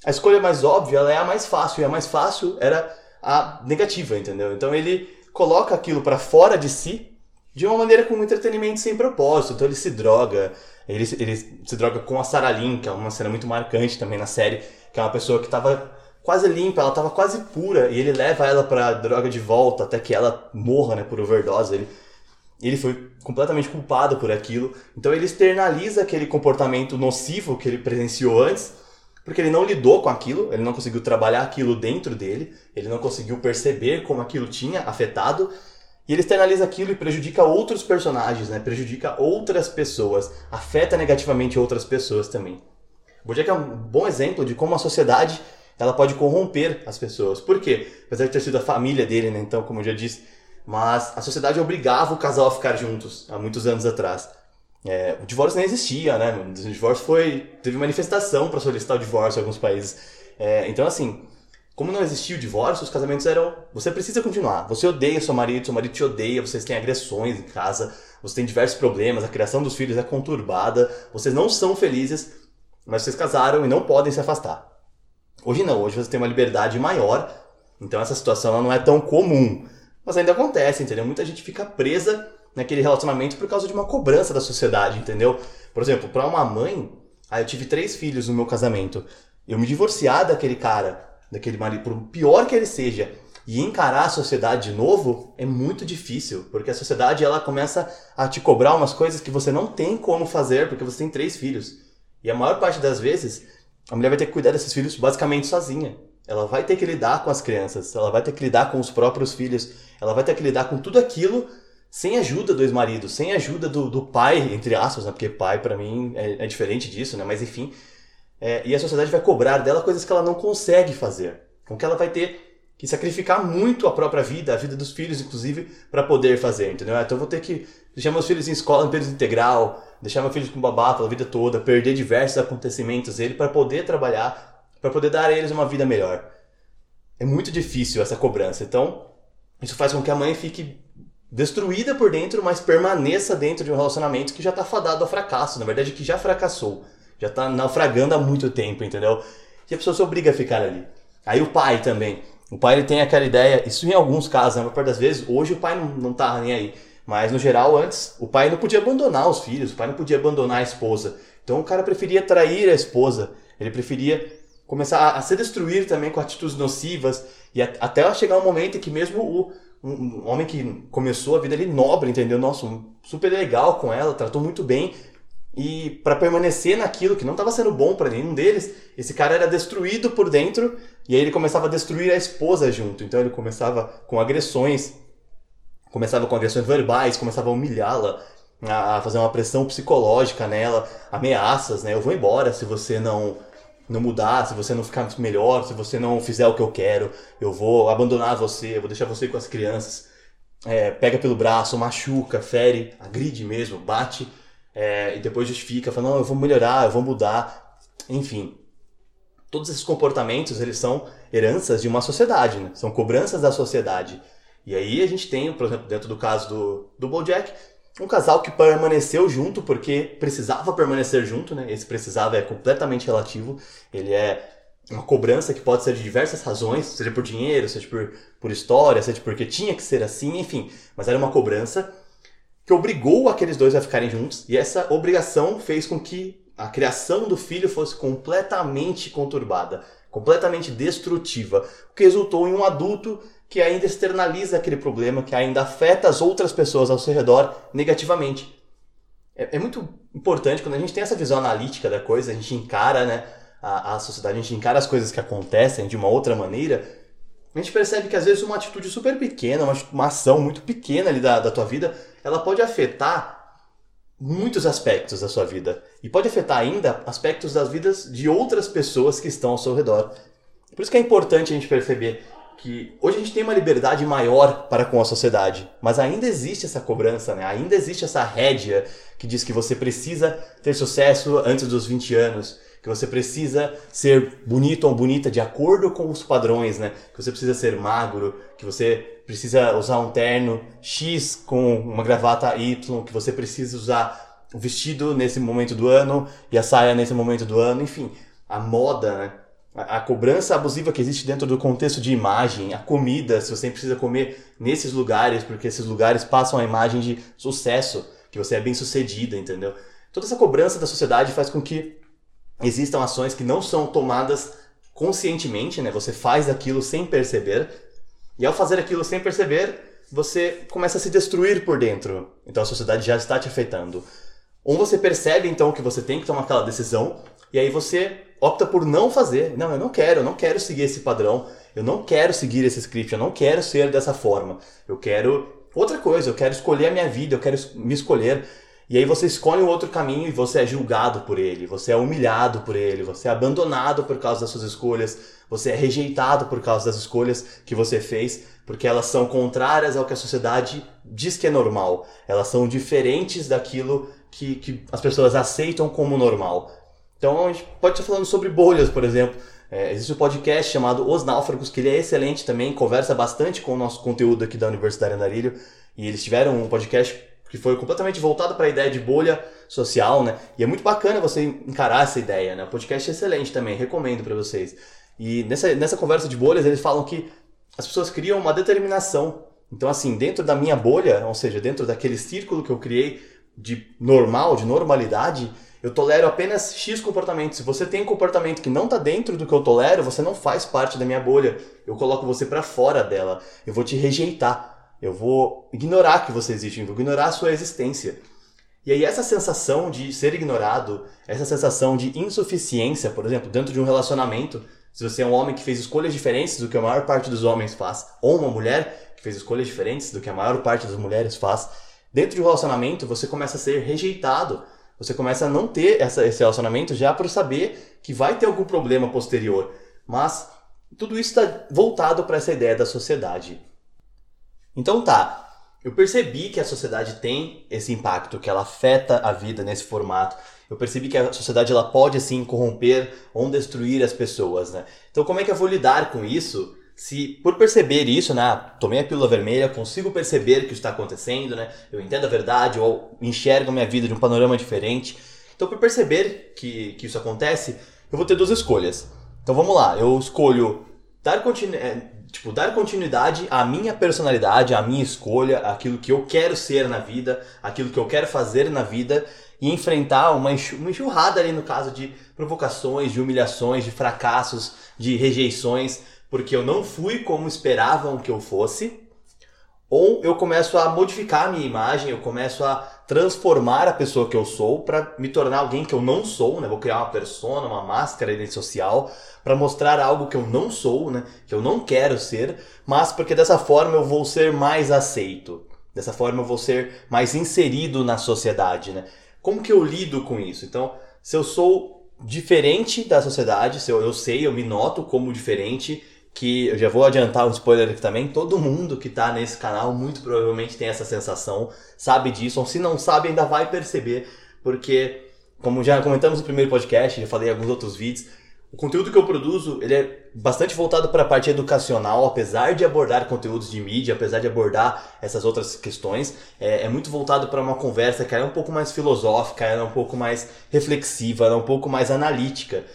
a escolha mais óbvia é a mais fácil, e a mais fácil era a negativa, entendeu? Então ele coloca aquilo para fora de si de uma maneira com um entretenimento sem propósito. Então ele se droga, ele, ele se droga com a Sarah Lynn, que é uma cena muito marcante também na série, que é uma pessoa que estava quase limpa, ela estava quase pura, e ele leva ela pra droga de volta até que ela morra, né, por overdose. Ele, ele foi completamente culpado por aquilo. Então ele externaliza aquele comportamento nocivo que ele presenciou antes, porque ele não lidou com aquilo, ele não conseguiu trabalhar aquilo dentro dele, ele não conseguiu perceber como aquilo tinha afetado, e ele externaliza aquilo e prejudica outros personagens, né? Prejudica outras pessoas, afeta negativamente outras pessoas também. Bojack é um bom exemplo de como a sociedade ela pode corromper as pessoas. Por quê? Apesar de ter sido a família dele, né? Então, como eu já disse, mas a sociedade obrigava o casal a ficar juntos há muitos anos atrás. É, o divórcio nem existia, né? O divórcio foi. teve manifestação para solicitar o divórcio em alguns países. É, então, assim, como não existia o divórcio, os casamentos eram. Você precisa continuar. Você odeia seu marido, seu marido te odeia, vocês têm agressões em casa, você tem diversos problemas, a criação dos filhos é conturbada, vocês não são felizes, mas vocês casaram e não podem se afastar. Hoje não, hoje você tem uma liberdade maior, então essa situação não é tão comum. Mas ainda acontece, entendeu? Muita gente fica presa naquele relacionamento por causa de uma cobrança da sociedade, entendeu? Por exemplo, para uma mãe, ah, eu tive três filhos no meu casamento. Eu me divorciar daquele cara, daquele marido, por pior que ele seja, e encarar a sociedade de novo é muito difícil, porque a sociedade ela começa a te cobrar umas coisas que você não tem como fazer porque você tem três filhos. E a maior parte das vezes, a mulher vai ter que cuidar desses filhos basicamente sozinha. Ela vai ter que lidar com as crianças, ela vai ter que lidar com os próprios filhos, ela vai ter que lidar com tudo aquilo sem ajuda do ex-marido, sem ajuda do, do pai, entre aspas, né? porque pai para mim é, é, diferente disso, né? mas enfim. É, e a sociedade vai cobrar dela coisas que ela não consegue fazer. Com que ela vai ter que sacrificar muito a própria vida, a vida dos filhos, inclusive, para poder fazer, entendeu? Então eu vou ter que deixar meus filhos em escola em período integral, deixar meus filhos com babá pela vida toda, perder diversos acontecimentos dele para poder trabalhar para poder dar a eles uma vida melhor. É muito difícil essa cobrança. Então, isso faz com que a mãe fique destruída por dentro, mas permaneça dentro de um relacionamento que já está fadado ao fracasso, na verdade que já fracassou, já está naufragando há muito tempo, entendeu? E a pessoa se obriga a ficar ali. Aí o pai também. O pai ele tem aquela ideia, isso em alguns casos, na maior parte das vezes, hoje o pai não, não tá nem aí. Mas no geral, antes, o pai não podia abandonar os filhos, o pai não podia abandonar a esposa. Então o cara preferia trair a esposa, ele preferia começar a se destruir também com atitudes nocivas e a, até chegar um momento em que mesmo o um, um, homem que começou a vida ali nobre, entendeu? Nossa, um, super legal com ela, tratou muito bem e para permanecer naquilo que não estava sendo bom para nenhum deles, esse cara era destruído por dentro e aí ele começava a destruir a esposa junto. Então ele começava com agressões, começava com agressões verbais, começava a humilhá-la, a fazer uma pressão psicológica nela, ameaças, né? Eu vou embora se você não não mudar, se você não ficar melhor, se você não fizer o que eu quero, eu vou abandonar você, eu vou deixar você com as crianças. É, pega pelo braço, machuca, fere, agride mesmo, bate é, e depois justifica, fala, não, eu vou melhorar, eu vou mudar. Enfim, todos esses comportamentos, eles são heranças de uma sociedade, né? são cobranças da sociedade. E aí a gente tem, por exemplo, dentro do caso do, do Bojack, um casal que permaneceu junto porque precisava permanecer junto, né? Esse precisava é completamente relativo. Ele é uma cobrança que pode ser de diversas razões, seja por dinheiro, seja por, por história, seja porque tinha que ser assim, enfim. Mas era uma cobrança que obrigou aqueles dois a ficarem juntos e essa obrigação fez com que a criação do filho fosse completamente conturbada, completamente destrutiva, o que resultou em um adulto que ainda externaliza aquele problema, que ainda afeta as outras pessoas ao seu redor negativamente. É, é muito importante quando a gente tem essa visão analítica da coisa, a gente encara né, a, a sociedade, a gente encara as coisas que acontecem de uma outra maneira, a gente percebe que às vezes uma atitude super pequena, uma, uma ação muito pequena ali da, da tua vida, ela pode afetar muitos aspectos da sua vida. E pode afetar ainda aspectos das vidas de outras pessoas que estão ao seu redor. Por isso que é importante a gente perceber que hoje a gente tem uma liberdade maior para com a sociedade, mas ainda existe essa cobrança, né? Ainda existe essa rédea que diz que você precisa ter sucesso antes dos 20 anos, que você precisa ser bonito ou bonita de acordo com os padrões, né? Que você precisa ser magro, que você precisa usar um terno X com uma gravata Y, que você precisa usar o vestido nesse momento do ano e a saia nesse momento do ano, enfim, a moda, né? A, a cobrança abusiva que existe dentro do contexto de imagem, a comida, se você precisa comer nesses lugares, porque esses lugares passam a imagem de sucesso, que você é bem sucedida, entendeu? Toda essa cobrança da sociedade faz com que existam ações que não são tomadas conscientemente, né? Você faz aquilo sem perceber, e ao fazer aquilo sem perceber, você começa a se destruir por dentro. Então a sociedade já está te afetando. Ou você percebe então que você tem que tomar aquela decisão, e aí você opta por não fazer. Não, eu não quero, eu não quero seguir esse padrão, eu não quero seguir esse script, eu não quero ser dessa forma. Eu quero outra coisa, eu quero escolher a minha vida, eu quero me escolher. E aí você escolhe um outro caminho e você é julgado por ele, você é humilhado por ele, você é abandonado por causa das suas escolhas, você é rejeitado por causa das escolhas que você fez, porque elas são contrárias ao que a sociedade diz que é normal. Elas são diferentes daquilo que, que as pessoas aceitam como normal. Então a gente pode estar falando sobre bolhas, por exemplo. É, existe um podcast chamado Os Náufragos, que ele é excelente também, conversa bastante com o nosso conteúdo aqui da Universidade Andarilho. E eles tiveram um podcast que foi completamente voltado para a ideia de bolha social, né? E é muito bacana você encarar essa ideia, né? O podcast é excelente também, recomendo para vocês. E nessa, nessa conversa de bolhas, eles falam que as pessoas criam uma determinação. Então, assim, dentro da minha bolha, ou seja, dentro daquele círculo que eu criei de normal, de normalidade, eu tolero apenas X comportamentos. Se você tem um comportamento que não está dentro do que eu tolero, você não faz parte da minha bolha. Eu coloco você para fora dela. Eu vou te rejeitar. Eu vou ignorar que você existe, vou ignorar a sua existência. E aí essa sensação de ser ignorado, essa sensação de insuficiência, por exemplo, dentro de um relacionamento, se você é um homem que fez escolhas diferentes do que a maior parte dos homens faz, ou uma mulher que fez escolhas diferentes do que a maior parte das mulheres faz, dentro de um relacionamento você começa a ser rejeitado. Você começa a não ter essa, esse relacionamento já por saber que vai ter algum problema posterior. Mas tudo isso está voltado para essa ideia da sociedade. Então tá, eu percebi que a sociedade tem esse impacto, que ela afeta a vida nesse formato. Eu percebi que a sociedade ela pode assim corromper ou destruir as pessoas, né? Então como é que eu vou lidar com isso? Se por perceber isso, né, tomei a pílula vermelha, consigo perceber que está acontecendo, né? Eu entendo a verdade ou enxergo a minha vida de um panorama diferente. Então por perceber que, que isso acontece, eu vou ter duas escolhas. Então vamos lá, eu escolho dar continuidade é, tipo, dar continuidade à minha personalidade, à minha escolha, aquilo que eu quero ser na vida, aquilo que eu quero fazer na vida e enfrentar uma enxurrada ali no caso de provocações, de humilhações, de fracassos, de rejeições, porque eu não fui como esperavam que eu fosse. Ou eu começo a modificar a minha imagem, eu começo a transformar a pessoa que eu sou para me tornar alguém que eu não sou, né? Vou criar uma persona, uma máscara rede social para mostrar algo que eu não sou, né? Que eu não quero ser, mas porque dessa forma eu vou ser mais aceito. Dessa forma eu vou ser mais inserido na sociedade, né? Como que eu lido com isso? Então, se eu sou diferente da sociedade, se eu, eu sei, eu me noto como diferente, que eu já vou adiantar um spoiler aqui também, todo mundo que está nesse canal muito provavelmente tem essa sensação, sabe disso, ou se não sabe ainda vai perceber, porque como já comentamos no primeiro podcast, já falei em alguns outros vídeos, o conteúdo que eu produzo, ele é bastante voltado para a parte educacional, apesar de abordar conteúdos de mídia, apesar de abordar essas outras questões, é, é muito voltado para uma conversa que é um pouco mais filosófica, é um pouco mais reflexiva, é um pouco mais analítica.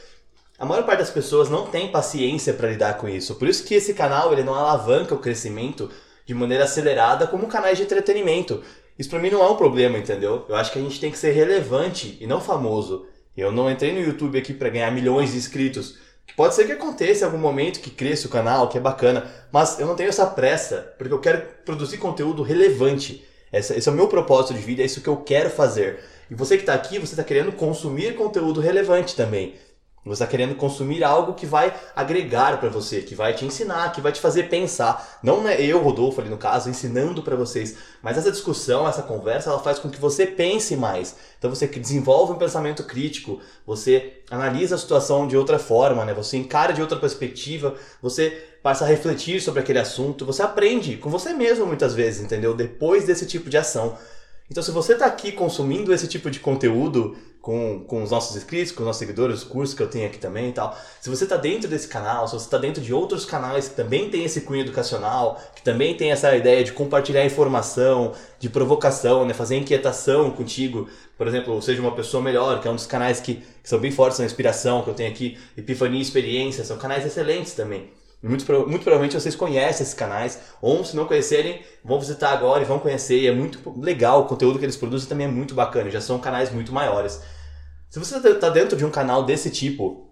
A maior parte das pessoas não tem paciência para lidar com isso. Por isso que esse canal ele não alavanca o crescimento de maneira acelerada como canais de entretenimento. Isso para mim não é um problema, entendeu? Eu acho que a gente tem que ser relevante e não famoso. Eu não entrei no YouTube aqui para ganhar milhões de inscritos. Pode ser que aconteça em algum momento que cresça o canal, que é bacana, mas eu não tenho essa pressa, porque eu quero produzir conteúdo relevante. Esse, é o meu propósito de vida, é isso que eu quero fazer. E você que está aqui, você está querendo consumir conteúdo relevante também. Você está querendo consumir algo que vai agregar para você, que vai te ensinar, que vai te fazer pensar. Não é eu, Rodolfo, ali no caso, ensinando para vocês, mas essa discussão, essa conversa, ela faz com que você pense mais. Então você desenvolve um pensamento crítico, você analisa a situação de outra forma, né? Você encara de outra perspectiva, você passa a refletir sobre aquele assunto, você aprende com você mesmo muitas vezes, entendeu? Depois desse tipo de ação. Então, se você está aqui consumindo esse tipo de conteúdo com, com os nossos inscritos, com os nossos seguidores, os cursos que eu tenho aqui também e tal, se você está dentro desse canal, se você está dentro de outros canais que também tem esse cunho educacional, que também tem essa ideia de compartilhar informação, de provocação, né, fazer inquietação contigo, por exemplo, seja uma pessoa melhor, que é um dos canais que, que são bem fortes na inspiração, que eu tenho aqui, Epifania e Experiência, são canais excelentes também. Muito, muito provavelmente vocês conhecem esses canais, ou se não conhecerem, vão visitar agora e vão conhecer. E é muito legal, o conteúdo que eles produzem também é muito bacana, já são canais muito maiores. Se você está dentro de um canal desse tipo,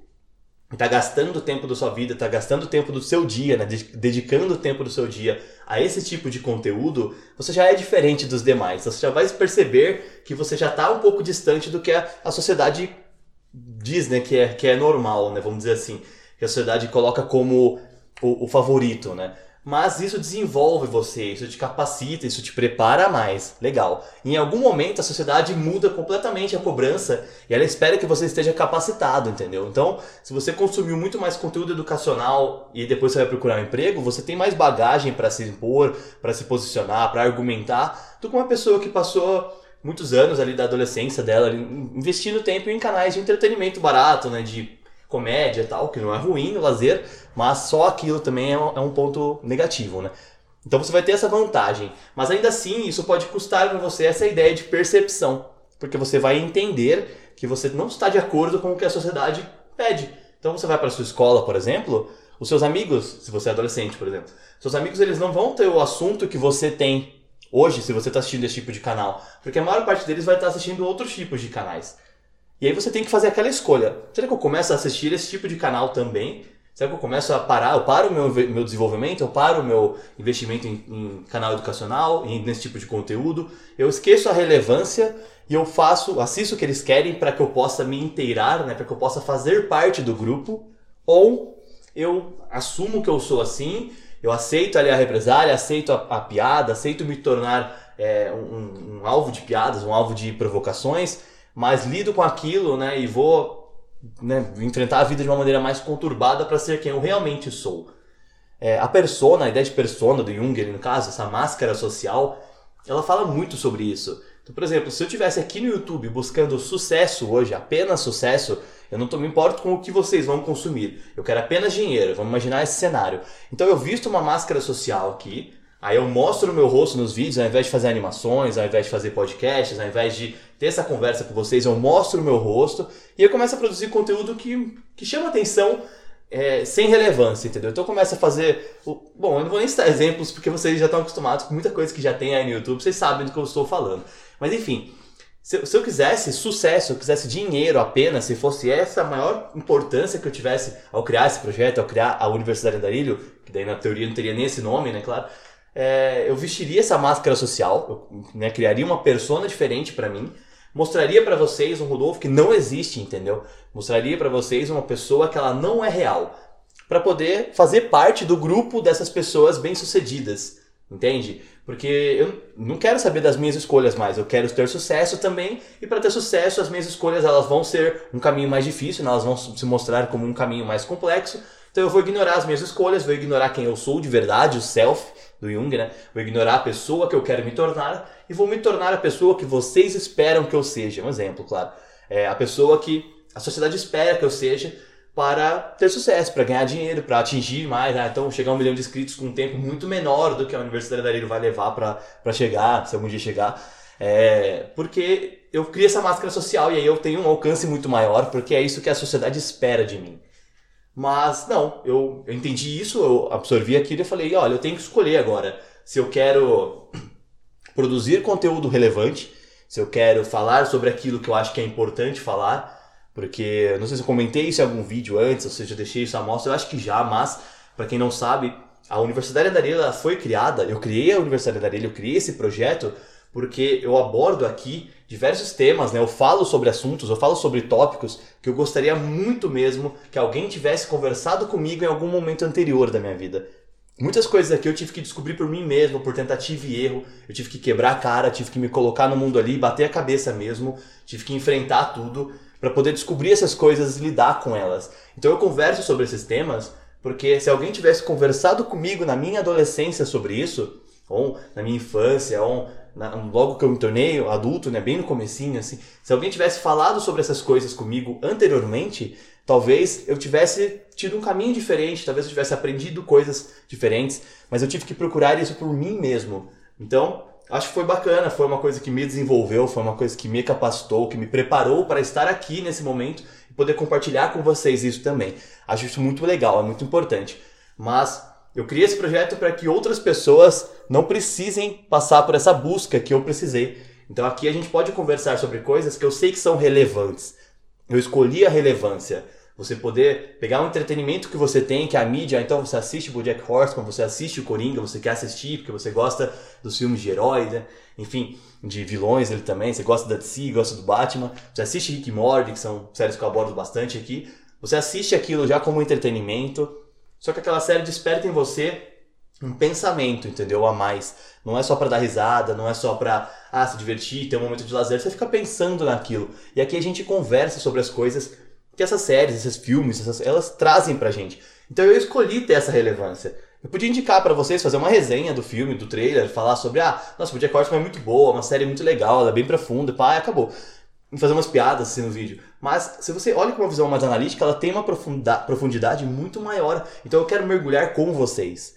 está gastando tempo da sua vida, está gastando tempo do seu dia, né? dedicando o tempo do seu dia a esse tipo de conteúdo, você já é diferente dos demais. Você já vai perceber que você já está um pouco distante do que a, a sociedade diz, né? Que é, que é normal, né? Vamos dizer assim. Que a sociedade coloca como o, o favorito, né? Mas isso desenvolve você, isso te capacita, isso te prepara mais. Legal. Em algum momento a sociedade muda completamente a cobrança e ela espera que você esteja capacitado, entendeu? Então, se você consumiu muito mais conteúdo educacional e depois você vai procurar um emprego, você tem mais bagagem para se impor, para se posicionar, para argumentar, do que uma pessoa que passou muitos anos ali da adolescência dela, investindo tempo em canais de entretenimento barato, né, de comédia e tal, que não é ruim lazer, mas só aquilo também é um, é um ponto negativo, né? Então você vai ter essa vantagem, mas ainda assim isso pode custar para você essa ideia de percepção, porque você vai entender que você não está de acordo com o que a sociedade pede. Então você vai para sua escola, por exemplo, os seus amigos, se você é adolescente, por exemplo, seus amigos eles não vão ter o assunto que você tem hoje, se você está assistindo esse tipo de canal, porque a maior parte deles vai estar assistindo outros tipos de canais. E aí você tem que fazer aquela escolha. Será que eu começo a assistir esse tipo de canal também? Será que eu começo a parar? Eu paro o meu, meu desenvolvimento, eu paro o meu investimento em, em canal educacional, em, nesse tipo de conteúdo, eu esqueço a relevância e eu faço, assisto o que eles querem para que eu possa me inteirar, né, para que eu possa fazer parte do grupo, ou eu assumo que eu sou assim, eu aceito ali a represália, aceito a, a piada, aceito me tornar é, um, um alvo de piadas, um alvo de provocações, mas lido com aquilo, né, e vou né, enfrentar a vida de uma maneira mais conturbada para ser quem eu realmente sou. É, a persona, a ideia de persona do Jung, no caso, essa máscara social, ela fala muito sobre isso. Então, por exemplo, se eu tivesse aqui no YouTube buscando sucesso hoje, apenas sucesso, eu não me importo com o que vocês vão consumir. Eu quero apenas dinheiro. Vamos imaginar esse cenário. Então eu visto uma máscara social aqui, Aí eu mostro o meu rosto nos vídeos, ao invés de fazer animações, ao invés de fazer podcasts, ao invés de ter essa conversa com vocês, eu mostro o meu rosto e eu começo a produzir conteúdo que, que chama atenção é, sem relevância, entendeu? Então eu começo a fazer. O... Bom, eu não vou nem citar exemplos porque vocês já estão acostumados com muita coisa que já tem aí no YouTube, vocês sabem do que eu estou falando. Mas enfim, se, se eu quisesse sucesso, se eu quisesse dinheiro apenas, se fosse essa a maior importância que eu tivesse ao criar esse projeto, ao criar a Universidade Andarilho, que daí na teoria não teria nem esse nome, né, claro é, eu vestiria essa máscara social, eu, né, criaria uma persona diferente para mim, mostraria para vocês um Rodolfo que não existe, entendeu? Mostraria para vocês uma pessoa que ela não é real, para poder fazer parte do grupo dessas pessoas bem-sucedidas, entende? Porque eu não quero saber das minhas escolhas mais, eu quero ter sucesso também, e para ter sucesso as minhas escolhas elas vão ser um caminho mais difícil, né? elas vão se mostrar como um caminho mais complexo, então eu vou ignorar as minhas escolhas, vou ignorar quem eu sou de verdade, o self, do Jung, né? Vou ignorar a pessoa que eu quero me tornar e vou me tornar a pessoa que vocês esperam que eu seja. Um exemplo, claro. É a pessoa que a sociedade espera que eu seja para ter sucesso, para ganhar dinheiro, para atingir mais. Né? Então, chegar a um milhão de inscritos com um tempo muito menor do que a Universidade da Arilo vai levar para chegar, se algum dia chegar. É, porque eu crio essa máscara social e aí eu tenho um alcance muito maior, porque é isso que a sociedade espera de mim. Mas não, eu, entendi isso, eu absorvi aquilo e falei, olha, eu tenho que escolher agora. Se eu quero produzir conteúdo relevante, se eu quero falar sobre aquilo que eu acho que é importante falar, porque não sei se eu comentei isso em algum vídeo antes, ou seja, eu deixei isso à mostra, eu acho que já, mas para quem não sabe, a Universidade da Areia foi criada, eu criei a Universidade da Areia, eu criei esse projeto porque eu abordo aqui diversos temas, né? Eu falo sobre assuntos, eu falo sobre tópicos que eu gostaria muito mesmo que alguém tivesse conversado comigo em algum momento anterior da minha vida. Muitas coisas aqui eu tive que descobrir por mim mesmo, por tentativa e erro. Eu tive que quebrar a cara, tive que me colocar no mundo ali, bater a cabeça mesmo, tive que enfrentar tudo para poder descobrir essas coisas e lidar com elas. Então eu converso sobre esses temas porque se alguém tivesse conversado comigo na minha adolescência sobre isso, ou na minha infância, ou na, logo que eu me tornei adulto, né, bem no comecinho, assim, se alguém tivesse falado sobre essas coisas comigo anteriormente, talvez eu tivesse tido um caminho diferente, talvez eu tivesse aprendido coisas diferentes, mas eu tive que procurar isso por mim mesmo. Então, acho que foi bacana, foi uma coisa que me desenvolveu, foi uma coisa que me capacitou, que me preparou para estar aqui nesse momento e poder compartilhar com vocês isso também. Acho isso muito legal, é muito importante. Mas eu criei esse projeto para que outras pessoas não precisem passar por essa busca que eu precisei. Então aqui a gente pode conversar sobre coisas que eu sei que são relevantes. Eu escolhi a relevância. Você poder pegar um entretenimento que você tem, que é a mídia, então você assiste o Jack Horseman, você assiste o Coringa, você quer assistir porque você gosta dos filmes de heróis, né? enfim, de vilões ele também, você gosta da DC, gosta do Batman, você assiste Rick Morty, que são séries que eu abordo bastante aqui, você assiste aquilo já como entretenimento, só que aquela série desperta em você um pensamento, entendeu? A mais. Não é só para dar risada, não é só para ah, se divertir, ter um momento de lazer, você fica pensando naquilo. E aqui a gente conversa sobre as coisas que essas séries, esses filmes, essas, elas trazem pra gente. Então eu escolhi ter essa relevância. Eu podia indicar para vocês fazer uma resenha do filme, do trailer, falar sobre, ah, nossa, o Jack Horseman é muito boa, uma série muito legal, ela é bem profunda, pá, e acabou fazer umas piadas assim no vídeo. Mas se você olha com uma visão mais analítica, ela tem uma profundidade muito maior. Então eu quero mergulhar com vocês.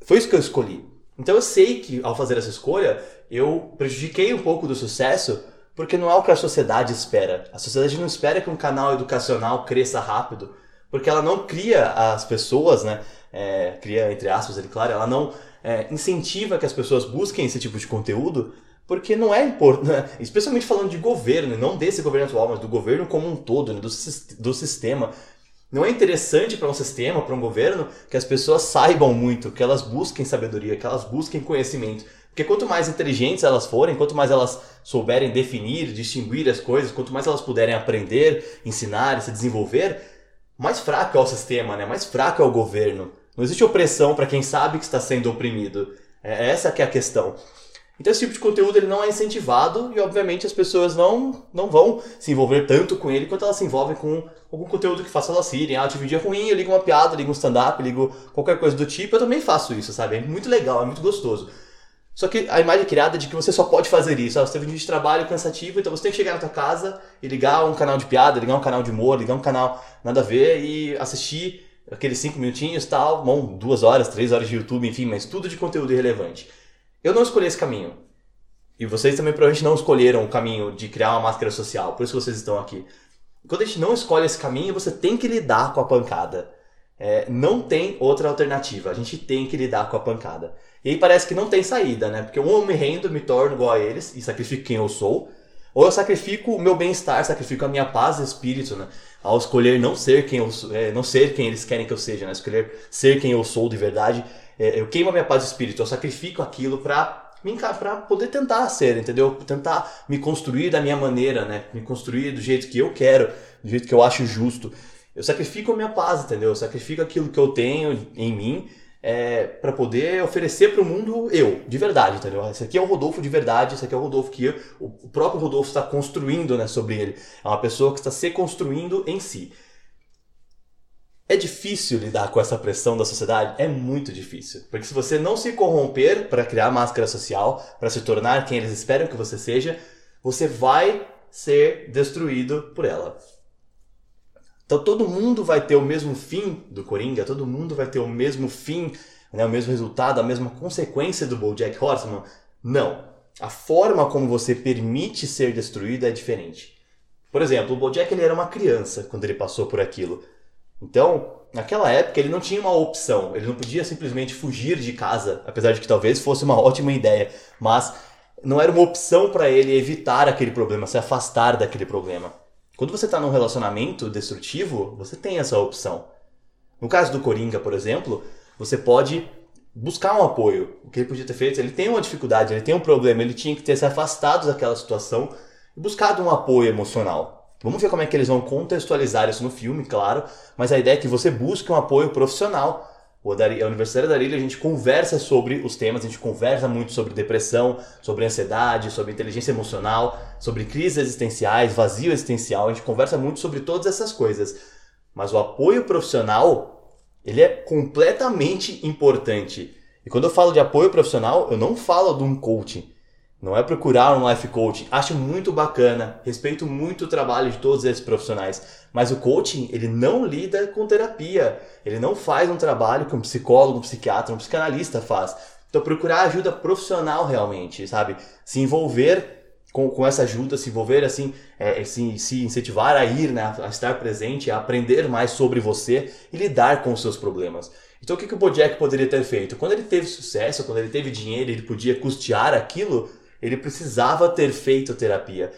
Foi isso que eu escolhi. Então eu sei que ao fazer essa escolha, eu prejudiquei um pouco do sucesso, porque não é o que a sociedade espera. A sociedade não espera que um canal educacional cresça rápido, porque ela não cria as pessoas, né? É, cria entre aspas, ele claro, ela não é, incentiva que as pessoas busquem esse tipo de conteúdo porque não é importante, né? especialmente falando de governo, não desse governo atual, mas do governo como um todo, né? do, do sistema. Não é interessante para um sistema, para um governo, que as pessoas saibam muito, que elas busquem sabedoria, que elas busquem conhecimento. Porque quanto mais inteligentes elas forem, quanto mais elas souberem definir, distinguir as coisas, quanto mais elas puderem aprender, ensinar se desenvolver, mais fraco é o sistema, né? mais fraco é o governo. Não existe opressão para quem sabe que está sendo oprimido. É essa que é a questão. Então esse tipo de conteúdo ele não é incentivado e obviamente as pessoas não, não vão se envolver tanto com ele quanto elas se envolvem com algum conteúdo que faça elas irem. Ah, tive um dia ruim, eu ligo uma piada, ligo um stand-up, ligo qualquer coisa do tipo. Eu também faço isso, sabe? É muito legal, é muito gostoso. Só que a imagem é criada é de que você só pode fazer isso. Ah, você teve um dia de trabalho cansativo, então você tem que chegar na tua casa e ligar um canal de piada, ligar um canal de humor, ligar um canal nada a ver e assistir aqueles cinco minutinhos tal, bom, duas horas, três horas de YouTube, enfim, mas tudo de conteúdo irrelevante. Eu não escolhi esse caminho. E vocês também provavelmente não escolheram o caminho de criar uma máscara social, por isso vocês estão aqui. Quando a gente não escolhe esse caminho, você tem que lidar com a pancada. É, não tem outra alternativa, a gente tem que lidar com a pancada. E aí parece que não tem saída, né? Porque ou eu me rendo, me torno igual a eles e sacrifico quem eu sou, ou eu sacrifico o meu bem-estar, sacrifico a minha paz de espírito, né? Ao escolher não ser quem eu é, não ser quem eles querem que eu seja, né? Escolher ser quem eu sou de verdade eu queimo a minha paz de espírito, eu sacrifico aquilo para para poder tentar ser, entendeu? Tentar me construir da minha maneira, né? Me construir do jeito que eu quero, do jeito que eu acho justo. Eu sacrifico a minha paz, entendeu? Eu sacrifico aquilo que eu tenho em mim é, para poder oferecer para o mundo eu, de verdade, entendeu? Esse aqui é o Rodolfo de verdade, esse aqui é o Rodolfo que eu, o próprio Rodolfo está construindo né, sobre ele. É uma pessoa que está se construindo em si. É difícil lidar com essa pressão da sociedade? É muito difícil. Porque se você não se corromper para criar máscara social, para se tornar quem eles esperam que você seja, você vai ser destruído por ela. Então todo mundo vai ter o mesmo fim do Coringa, todo mundo vai ter o mesmo fim, né, o mesmo resultado, a mesma consequência do BoJack Horseman? Não. A forma como você permite ser destruído é diferente. Por exemplo, o BoJack ele era uma criança quando ele passou por aquilo. Então, naquela época, ele não tinha uma opção. Ele não podia simplesmente fugir de casa, apesar de que talvez fosse uma ótima ideia. Mas não era uma opção para ele evitar aquele problema, se afastar daquele problema. Quando você está num relacionamento destrutivo, você tem essa opção. No caso do Coringa, por exemplo, você pode buscar um apoio. O que ele podia ter feito, ele tem uma dificuldade, ele tem um problema, ele tinha que ter se afastado daquela situação e buscado um apoio emocional. Vamos ver como é que eles vão contextualizar isso no filme, claro, mas a ideia é que você busque um apoio profissional. O a Universidade da Ilha a gente conversa sobre os temas, a gente conversa muito sobre depressão, sobre ansiedade, sobre inteligência emocional, sobre crises existenciais, vazio existencial, a gente conversa muito sobre todas essas coisas. Mas o apoio profissional, ele é completamente importante. E quando eu falo de apoio profissional, eu não falo de um coaching. Não é procurar um life coaching. Acho muito bacana, respeito muito o trabalho de todos esses profissionais. Mas o coaching, ele não lida com terapia. Ele não faz um trabalho que um psicólogo, um psiquiatra, um psicanalista faz. Então procurar ajuda profissional realmente, sabe? Se envolver com, com essa ajuda, se envolver assim, é, se, se incentivar a ir, né, a estar presente, a aprender mais sobre você e lidar com os seus problemas. Então o que, que o Bojack poderia ter feito? Quando ele teve sucesso, quando ele teve dinheiro, ele podia custear aquilo, ele precisava ter feito terapia.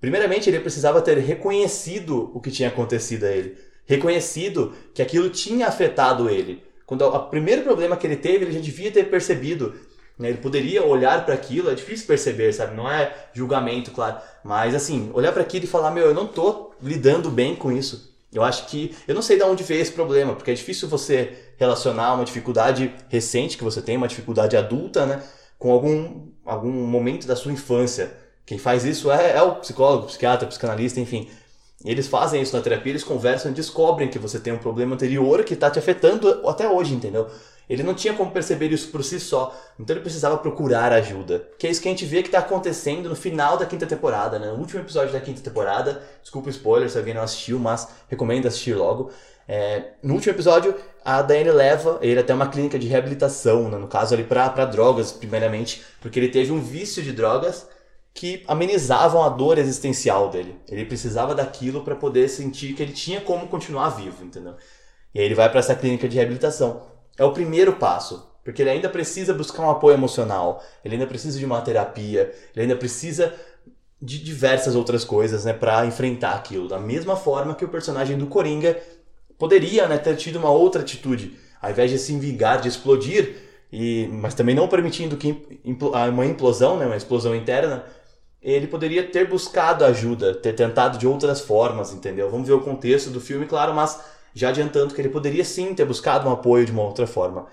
Primeiramente, ele precisava ter reconhecido o que tinha acontecido a ele. Reconhecido que aquilo tinha afetado ele. Quando o primeiro problema que ele teve, ele já devia ter percebido. Né? Ele poderia olhar para aquilo, é difícil perceber, sabe? Não é julgamento, claro. Mas assim, olhar para aquilo e falar: Meu, eu não tô lidando bem com isso. Eu acho que. Eu não sei de onde veio esse problema, porque é difícil você relacionar uma dificuldade recente que você tem, uma dificuldade adulta, né? Com algum algum momento da sua infância. Quem faz isso é, é o psicólogo, o psiquiatra, o psicanalista, enfim. Eles fazem isso na terapia, eles conversam e descobrem que você tem um problema anterior que está te afetando até hoje, entendeu? Ele não tinha como perceber isso por si só, então ele precisava procurar ajuda. Que é isso que a gente vê que está acontecendo no final da quinta temporada, né? No último episódio da quinta temporada, desculpa o spoiler se alguém não assistiu, mas recomendo assistir logo. É, no último episódio, a Daiane leva ele até uma clínica de reabilitação, né? no caso ali para drogas, primeiramente, porque ele teve um vício de drogas que amenizavam a dor existencial dele. Ele precisava daquilo para poder sentir que ele tinha como continuar vivo, entendeu? E aí ele vai para essa clínica de reabilitação. É o primeiro passo, porque ele ainda precisa buscar um apoio emocional, ele ainda precisa de uma terapia, ele ainda precisa de diversas outras coisas, né, para enfrentar aquilo. Da mesma forma que o personagem do Coringa poderia né, ter tido uma outra atitude, ao invés de se vingar, de explodir, e, mas também não permitindo que uma implosão, né, uma explosão interna, ele poderia ter buscado ajuda, ter tentado de outras formas, entendeu? Vamos ver o contexto do filme, claro, mas já adiantando que ele poderia sim ter buscado um apoio de uma outra forma.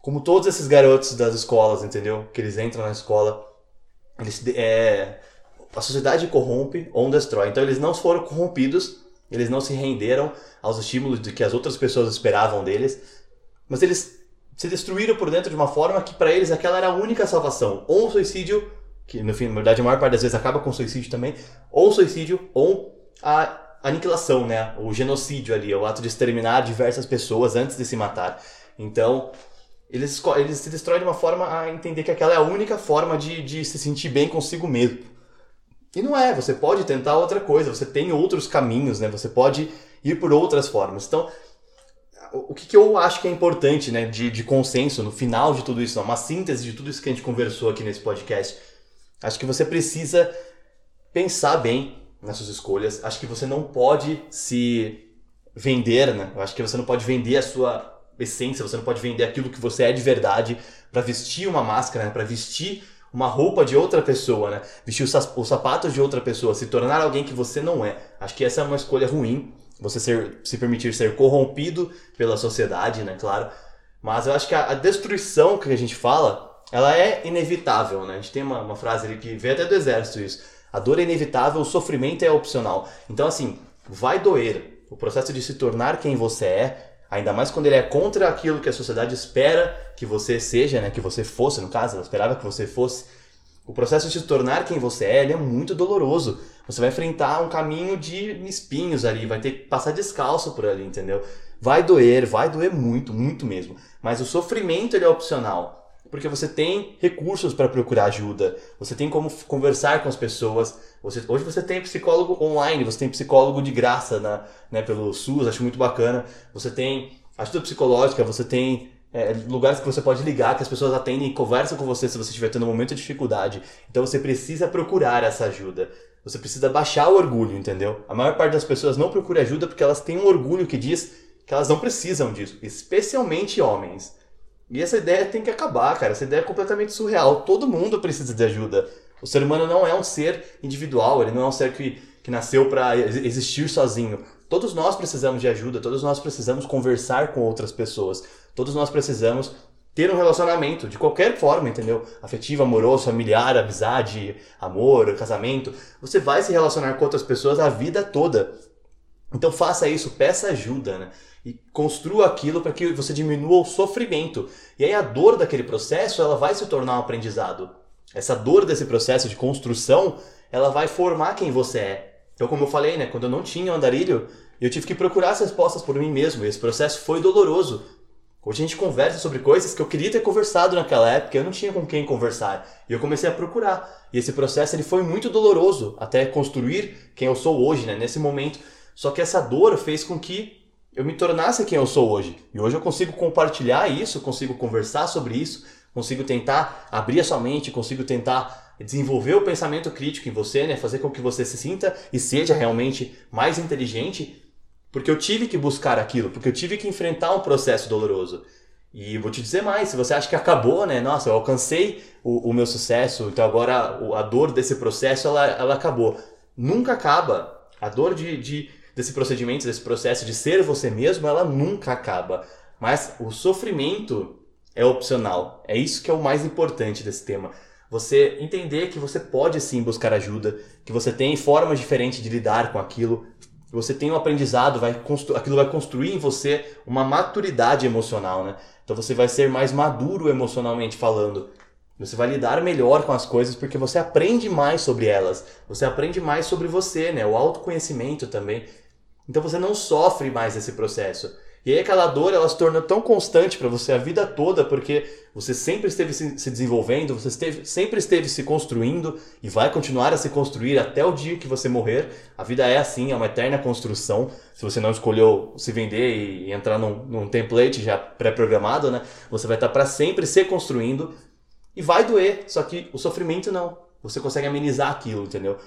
Como todos esses garotos das escolas, entendeu? Que eles entram na escola, eles, é, a sociedade corrompe ou destrói. Então eles não foram corrompidos, eles não se renderam aos estímulos de que as outras pessoas esperavam deles, mas eles se destruíram por dentro de uma forma que para eles aquela era a única salvação. Ou um suicídio, que no fim, na verdade a maior parte das vezes acaba com suicídio também, ou suicídio, ou a aniquilação, né? O genocídio ali, o ato de exterminar diversas pessoas antes de se matar. Então, eles, eles se destroem de uma forma a entender que aquela é a única forma de, de se sentir bem consigo mesmo. E não é, você pode tentar outra coisa, você tem outros caminhos, né? Você pode ir por outras formas. Então, o que, que eu acho que é importante, né, de, de consenso no final de tudo isso, uma síntese de tudo isso que a gente conversou aqui nesse podcast, acho que você precisa pensar bem nas suas escolhas. Acho que você não pode se vender, né? Eu acho que você não pode vender a sua essência, você não pode vender aquilo que você é de verdade para vestir uma máscara, né? para vestir uma roupa de outra pessoa, né? Vestir os sapatos de outra pessoa, se tornar alguém que você não é. Acho que essa é uma escolha ruim. Você ser, se permitir ser corrompido pela sociedade, né? Claro. Mas eu acho que a, a destruição que a gente fala, ela é inevitável, né? A gente tem uma, uma frase ali que vem até do exército isso. A dor é inevitável, o sofrimento é opcional. Então, assim, vai doer. O processo de se tornar quem você é Ainda mais quando ele é contra aquilo que a sociedade espera que você seja, né? Que você fosse, no caso, ela esperava que você fosse. O processo de se tornar quem você é, é muito doloroso. Você vai enfrentar um caminho de espinhos ali, vai ter que passar descalço por ali, entendeu? Vai doer, vai doer muito, muito mesmo. Mas o sofrimento ele é opcional porque você tem recursos para procurar ajuda, você tem como conversar com as pessoas. Você, hoje você tem psicólogo online, você tem psicólogo de graça na, né, pelo SUS, acho muito bacana. Você tem ajuda psicológica, você tem é, lugares que você pode ligar, que as pessoas atendem e conversam com você se você estiver tendo um momento de dificuldade. Então você precisa procurar essa ajuda. Você precisa baixar o orgulho, entendeu? A maior parte das pessoas não procura ajuda porque elas têm um orgulho que diz que elas não precisam disso, especialmente homens. E essa ideia tem que acabar, cara. Essa ideia é completamente surreal. Todo mundo precisa de ajuda. O ser humano não é um ser individual, ele não é um ser que, que nasceu para existir sozinho. Todos nós precisamos de ajuda, todos nós precisamos conversar com outras pessoas. Todos nós precisamos ter um relacionamento de qualquer forma, entendeu? Afetivo, amoroso, familiar, amizade, amor, casamento. Você vai se relacionar com outras pessoas a vida toda. Então faça isso, peça ajuda, né? E construa aquilo para que você diminua o sofrimento. E aí a dor daquele processo, ela vai se tornar um aprendizado. essa dor desse processo de construção, ela vai formar quem você é. Então, como eu falei, né, quando eu não tinha o andarilho, eu tive que procurar as respostas por mim mesmo. E esse processo foi doloroso. Hoje a gente conversa sobre coisas que eu queria ter conversado naquela época, eu não tinha com quem conversar. E eu comecei a procurar. E esse processo ele foi muito doloroso até construir quem eu sou hoje, né, nesse momento. Só que essa dor fez com que eu me tornasse quem eu sou hoje. E hoje eu consigo compartilhar isso, consigo conversar sobre isso, consigo tentar abrir a sua mente, consigo tentar desenvolver o pensamento crítico em você, né? Fazer com que você se sinta e seja realmente mais inteligente, porque eu tive que buscar aquilo, porque eu tive que enfrentar um processo doloroso. E vou te dizer mais, se você acha que acabou, né? Nossa, eu alcancei o, o meu sucesso, então agora a dor desse processo, ela, ela acabou. Nunca acaba. A dor de, de, desse procedimento, desse processo de ser você mesmo, ela nunca acaba. Mas o sofrimento é opcional. É isso que é o mais importante desse tema. Você entender que você pode sim buscar ajuda, que você tem formas diferentes de lidar com aquilo, que você tem um aprendizado, vai aquilo vai construir em você uma maturidade emocional, né? Então você vai ser mais maduro emocionalmente falando. Você vai lidar melhor com as coisas porque você aprende mais sobre elas. Você aprende mais sobre você, né? O autoconhecimento também. Então você não sofre mais esse processo. E aí aquela dor ela se torna tão constante para você a vida toda, porque você sempre esteve se desenvolvendo, você esteve, sempre esteve se construindo e vai continuar a se construir até o dia que você morrer. A vida é assim, é uma eterna construção. Se você não escolheu se vender e entrar num, num template já pré-programado, né? Você vai estar para sempre se construindo e vai doer, só que o sofrimento não. Você consegue amenizar aquilo, entendeu?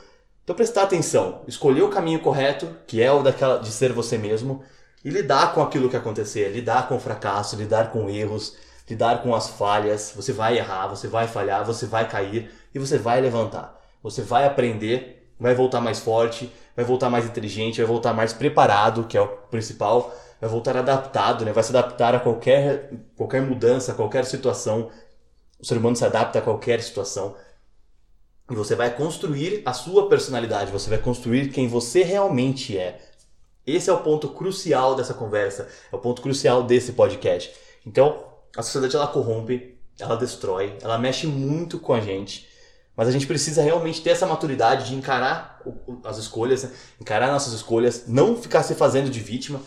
Então prestar atenção, escolher o caminho correto, que é o daquela de ser você mesmo e lidar com aquilo que acontecer, lidar com o fracasso, lidar com erros, lidar com as falhas. Você vai errar, você vai falhar, você vai cair e você vai levantar. Você vai aprender, vai voltar mais forte, vai voltar mais inteligente, vai voltar mais preparado, que é o principal, vai voltar adaptado, né? vai se adaptar a qualquer, qualquer mudança, a qualquer situação. O ser humano se adapta a qualquer situação. E você vai construir a sua personalidade, você vai construir quem você realmente é. Esse é o ponto crucial dessa conversa, é o ponto crucial desse podcast. Então, a sociedade ela corrompe, ela destrói, ela mexe muito com a gente, mas a gente precisa realmente ter essa maturidade de encarar as escolhas, né? encarar nossas escolhas, não ficar se fazendo de vítima.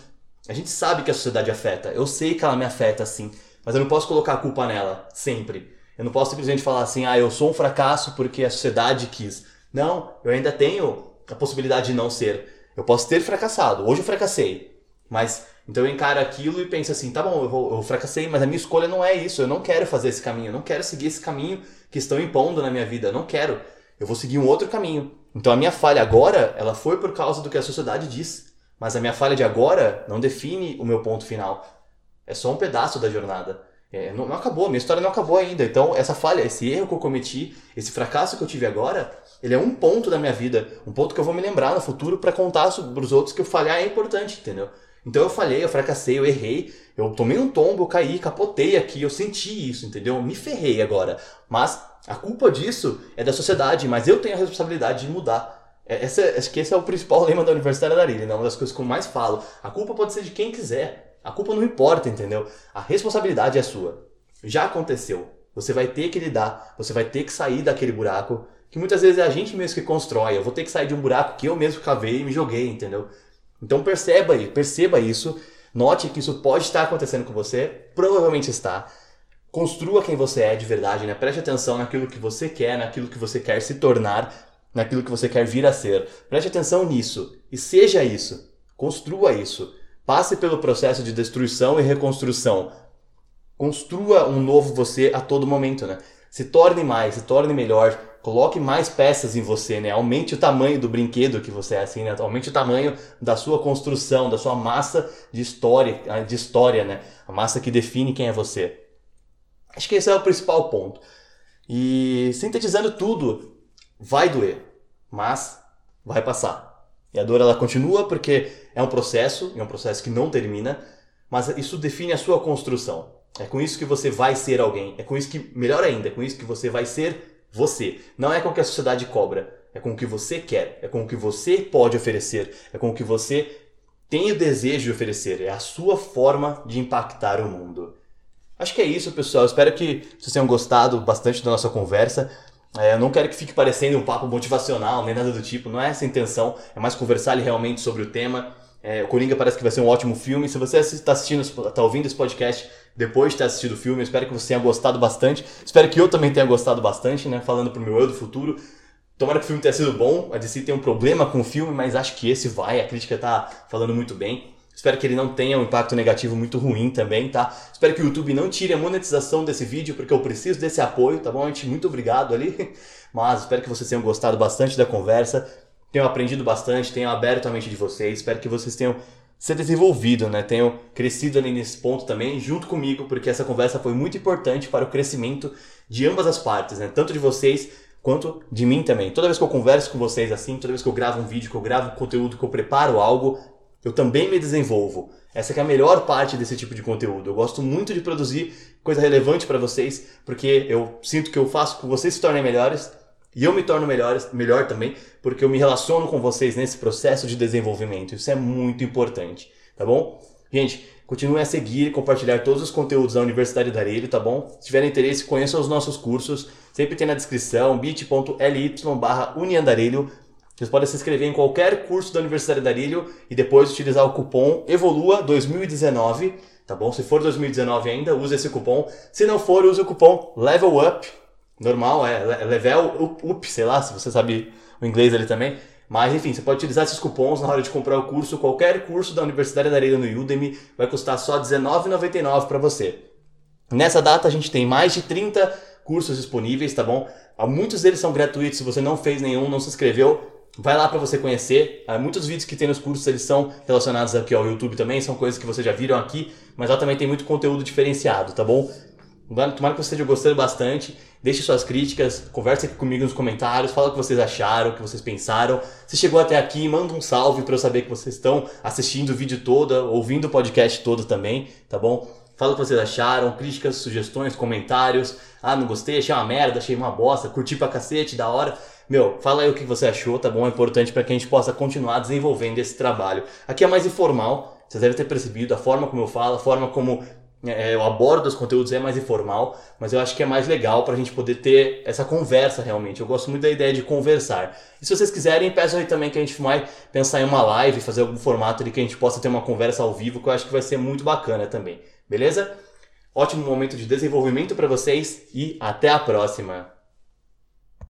A gente sabe que a sociedade afeta, eu sei que ela me afeta assim, mas eu não posso colocar a culpa nela sempre. Eu não posso simplesmente falar assim, ah, eu sou um fracasso porque a sociedade quis. Não, eu ainda tenho a possibilidade de não ser. Eu posso ter fracassado. Hoje eu fracassei. Mas então eu encaro aquilo e penso assim, tá bom, eu, eu fracassei, mas a minha escolha não é isso. Eu não quero fazer esse caminho. Eu não quero seguir esse caminho que estão impondo na minha vida. Eu não quero. Eu vou seguir um outro caminho. Então a minha falha agora, ela foi por causa do que a sociedade diz. Mas a minha falha de agora não define o meu ponto final. É só um pedaço da jornada. É, não, não, acabou, minha história não acabou ainda. Então, essa falha, esse erro que eu cometi, esse fracasso que eu tive agora, ele é um ponto da minha vida, um ponto que eu vou me lembrar no futuro para contar para os outros que eu falhar é importante, entendeu? Então eu falhei, eu fracassei, eu errei, eu tomei um tombo, eu caí, capotei aqui, eu senti isso, entendeu? Eu me ferrei agora. Mas a culpa disso é da sociedade, mas eu tenho a responsabilidade de mudar. É, essa, acho que esse é o principal lema da Universidade da Ilha, né? uma das coisas que eu mais falo. A culpa pode ser de quem quiser. A culpa não importa, entendeu? A responsabilidade é sua. Já aconteceu. Você vai ter que lidar, você vai ter que sair daquele buraco, que muitas vezes é a gente mesmo que constrói. Eu vou ter que sair de um buraco que eu mesmo cavei e me joguei, entendeu? Então perceba, perceba isso, note que isso pode estar acontecendo com você, provavelmente está. Construa quem você é de verdade, né? Preste atenção naquilo que você quer, naquilo que você quer se tornar, naquilo que você quer vir a ser. Preste atenção nisso e seja isso. Construa isso. Passe pelo processo de destruição e reconstrução. Construa um novo você a todo momento, né? Se torne mais, se torne melhor, coloque mais peças em você, né? Aumente o tamanho do brinquedo que você é, assim, né? Aumente o tamanho da sua construção, da sua massa de história, de história, né? A massa que define quem é você. Acho que esse é o principal ponto. E sintetizando tudo, vai doer, mas vai passar. E a dor ela continua porque é um processo, é um processo que não termina, mas isso define a sua construção. É com isso que você vai ser alguém. É com isso que, melhor ainda, é com isso que você vai ser você. Não é com o que a sociedade cobra, é com o que você quer, é com o que você pode oferecer, é com o que você tem o desejo de oferecer, é a sua forma de impactar o mundo. Acho que é isso, pessoal. Espero que vocês tenham gostado bastante da nossa conversa. É, eu não quero que fique parecendo um papo motivacional, nem nada do tipo, não é essa a intenção, é mais conversar realmente sobre o tema. É, o Coringa parece que vai ser um ótimo filme. Se você está assistindo, está ouvindo esse podcast depois de ter assistido o filme, eu espero que você tenha gostado bastante. Espero que eu também tenha gostado bastante, né? Falando pro meu eu do futuro. Tomara que o filme tenha sido bom. A DC tem um problema com o filme, mas acho que esse vai. A crítica tá falando muito bem. Espero que ele não tenha um impacto negativo muito ruim também, tá? Espero que o YouTube não tire a monetização desse vídeo, porque eu preciso desse apoio, tá bom, gente? Muito obrigado ali. Mas espero que vocês tenham gostado bastante da conversa, tenham aprendido bastante, tenham aberto a mente de vocês. Espero que vocês tenham se desenvolvido, né? Tenham crescido ali nesse ponto também, junto comigo, porque essa conversa foi muito importante para o crescimento de ambas as partes, né? Tanto de vocês quanto de mim também. Toda vez que eu converso com vocês assim, toda vez que eu gravo um vídeo, que eu gravo conteúdo, que eu preparo algo, eu também me desenvolvo. Essa é a melhor parte desse tipo de conteúdo. Eu gosto muito de produzir coisa relevante para vocês, porque eu sinto que eu faço com vocês se tornem melhores e eu me torno melhores, melhor também, porque eu me relaciono com vocês nesse processo de desenvolvimento. Isso é muito importante, tá bom? Gente, continue a seguir e compartilhar todos os conteúdos da Universidade da Arelho, tá bom? Se tiver interesse, conheçam os nossos cursos. Sempre tem na descrição bit.ly barra vocês podem se inscrever em qualquer curso da Universidade da Arilho e depois utilizar o cupom EVOLUA2019, tá bom? Se for 2019 ainda, use esse cupom. Se não for, use o cupom Level Up, normal, é Level Up, sei lá, se você sabe o inglês ali também. Mas enfim, você pode utilizar esses cupons na hora de comprar o curso. Qualquer curso da Universidade da Areia no Udemy vai custar só R$19,99 para você. Nessa data a gente tem mais de 30 cursos disponíveis, tá bom? Muitos deles são gratuitos. Se você não fez nenhum, não se inscreveu, Vai lá para você conhecer. Uh, muitos vídeos que tem nos cursos eles são relacionados aqui ao YouTube também, são coisas que vocês já viram aqui, mas lá também tem muito conteúdo diferenciado, tá bom? Tomara que você esteja gostando bastante. Deixe suas críticas, converse aqui comigo nos comentários, fala o que vocês acharam, o que vocês pensaram. Se chegou até aqui, manda um salve para eu saber que vocês estão assistindo o vídeo todo, ouvindo o podcast todo também, tá bom? Fala o que vocês acharam, críticas, sugestões, comentários. Ah, não gostei, achei uma merda, achei uma bosta, curti pra cacete, da hora. Meu, fala aí o que você achou, tá bom? É importante para que a gente possa continuar desenvolvendo esse trabalho. Aqui é mais informal, vocês devem ter percebido, a forma como eu falo, a forma como é, eu abordo os conteúdos é mais informal, mas eu acho que é mais legal para a gente poder ter essa conversa realmente. Eu gosto muito da ideia de conversar. E se vocês quiserem, peço aí também que a gente vai pensar em uma live, fazer algum formato ali que a gente possa ter uma conversa ao vivo, que eu acho que vai ser muito bacana também. Beleza? Ótimo momento de desenvolvimento para vocês e até a próxima!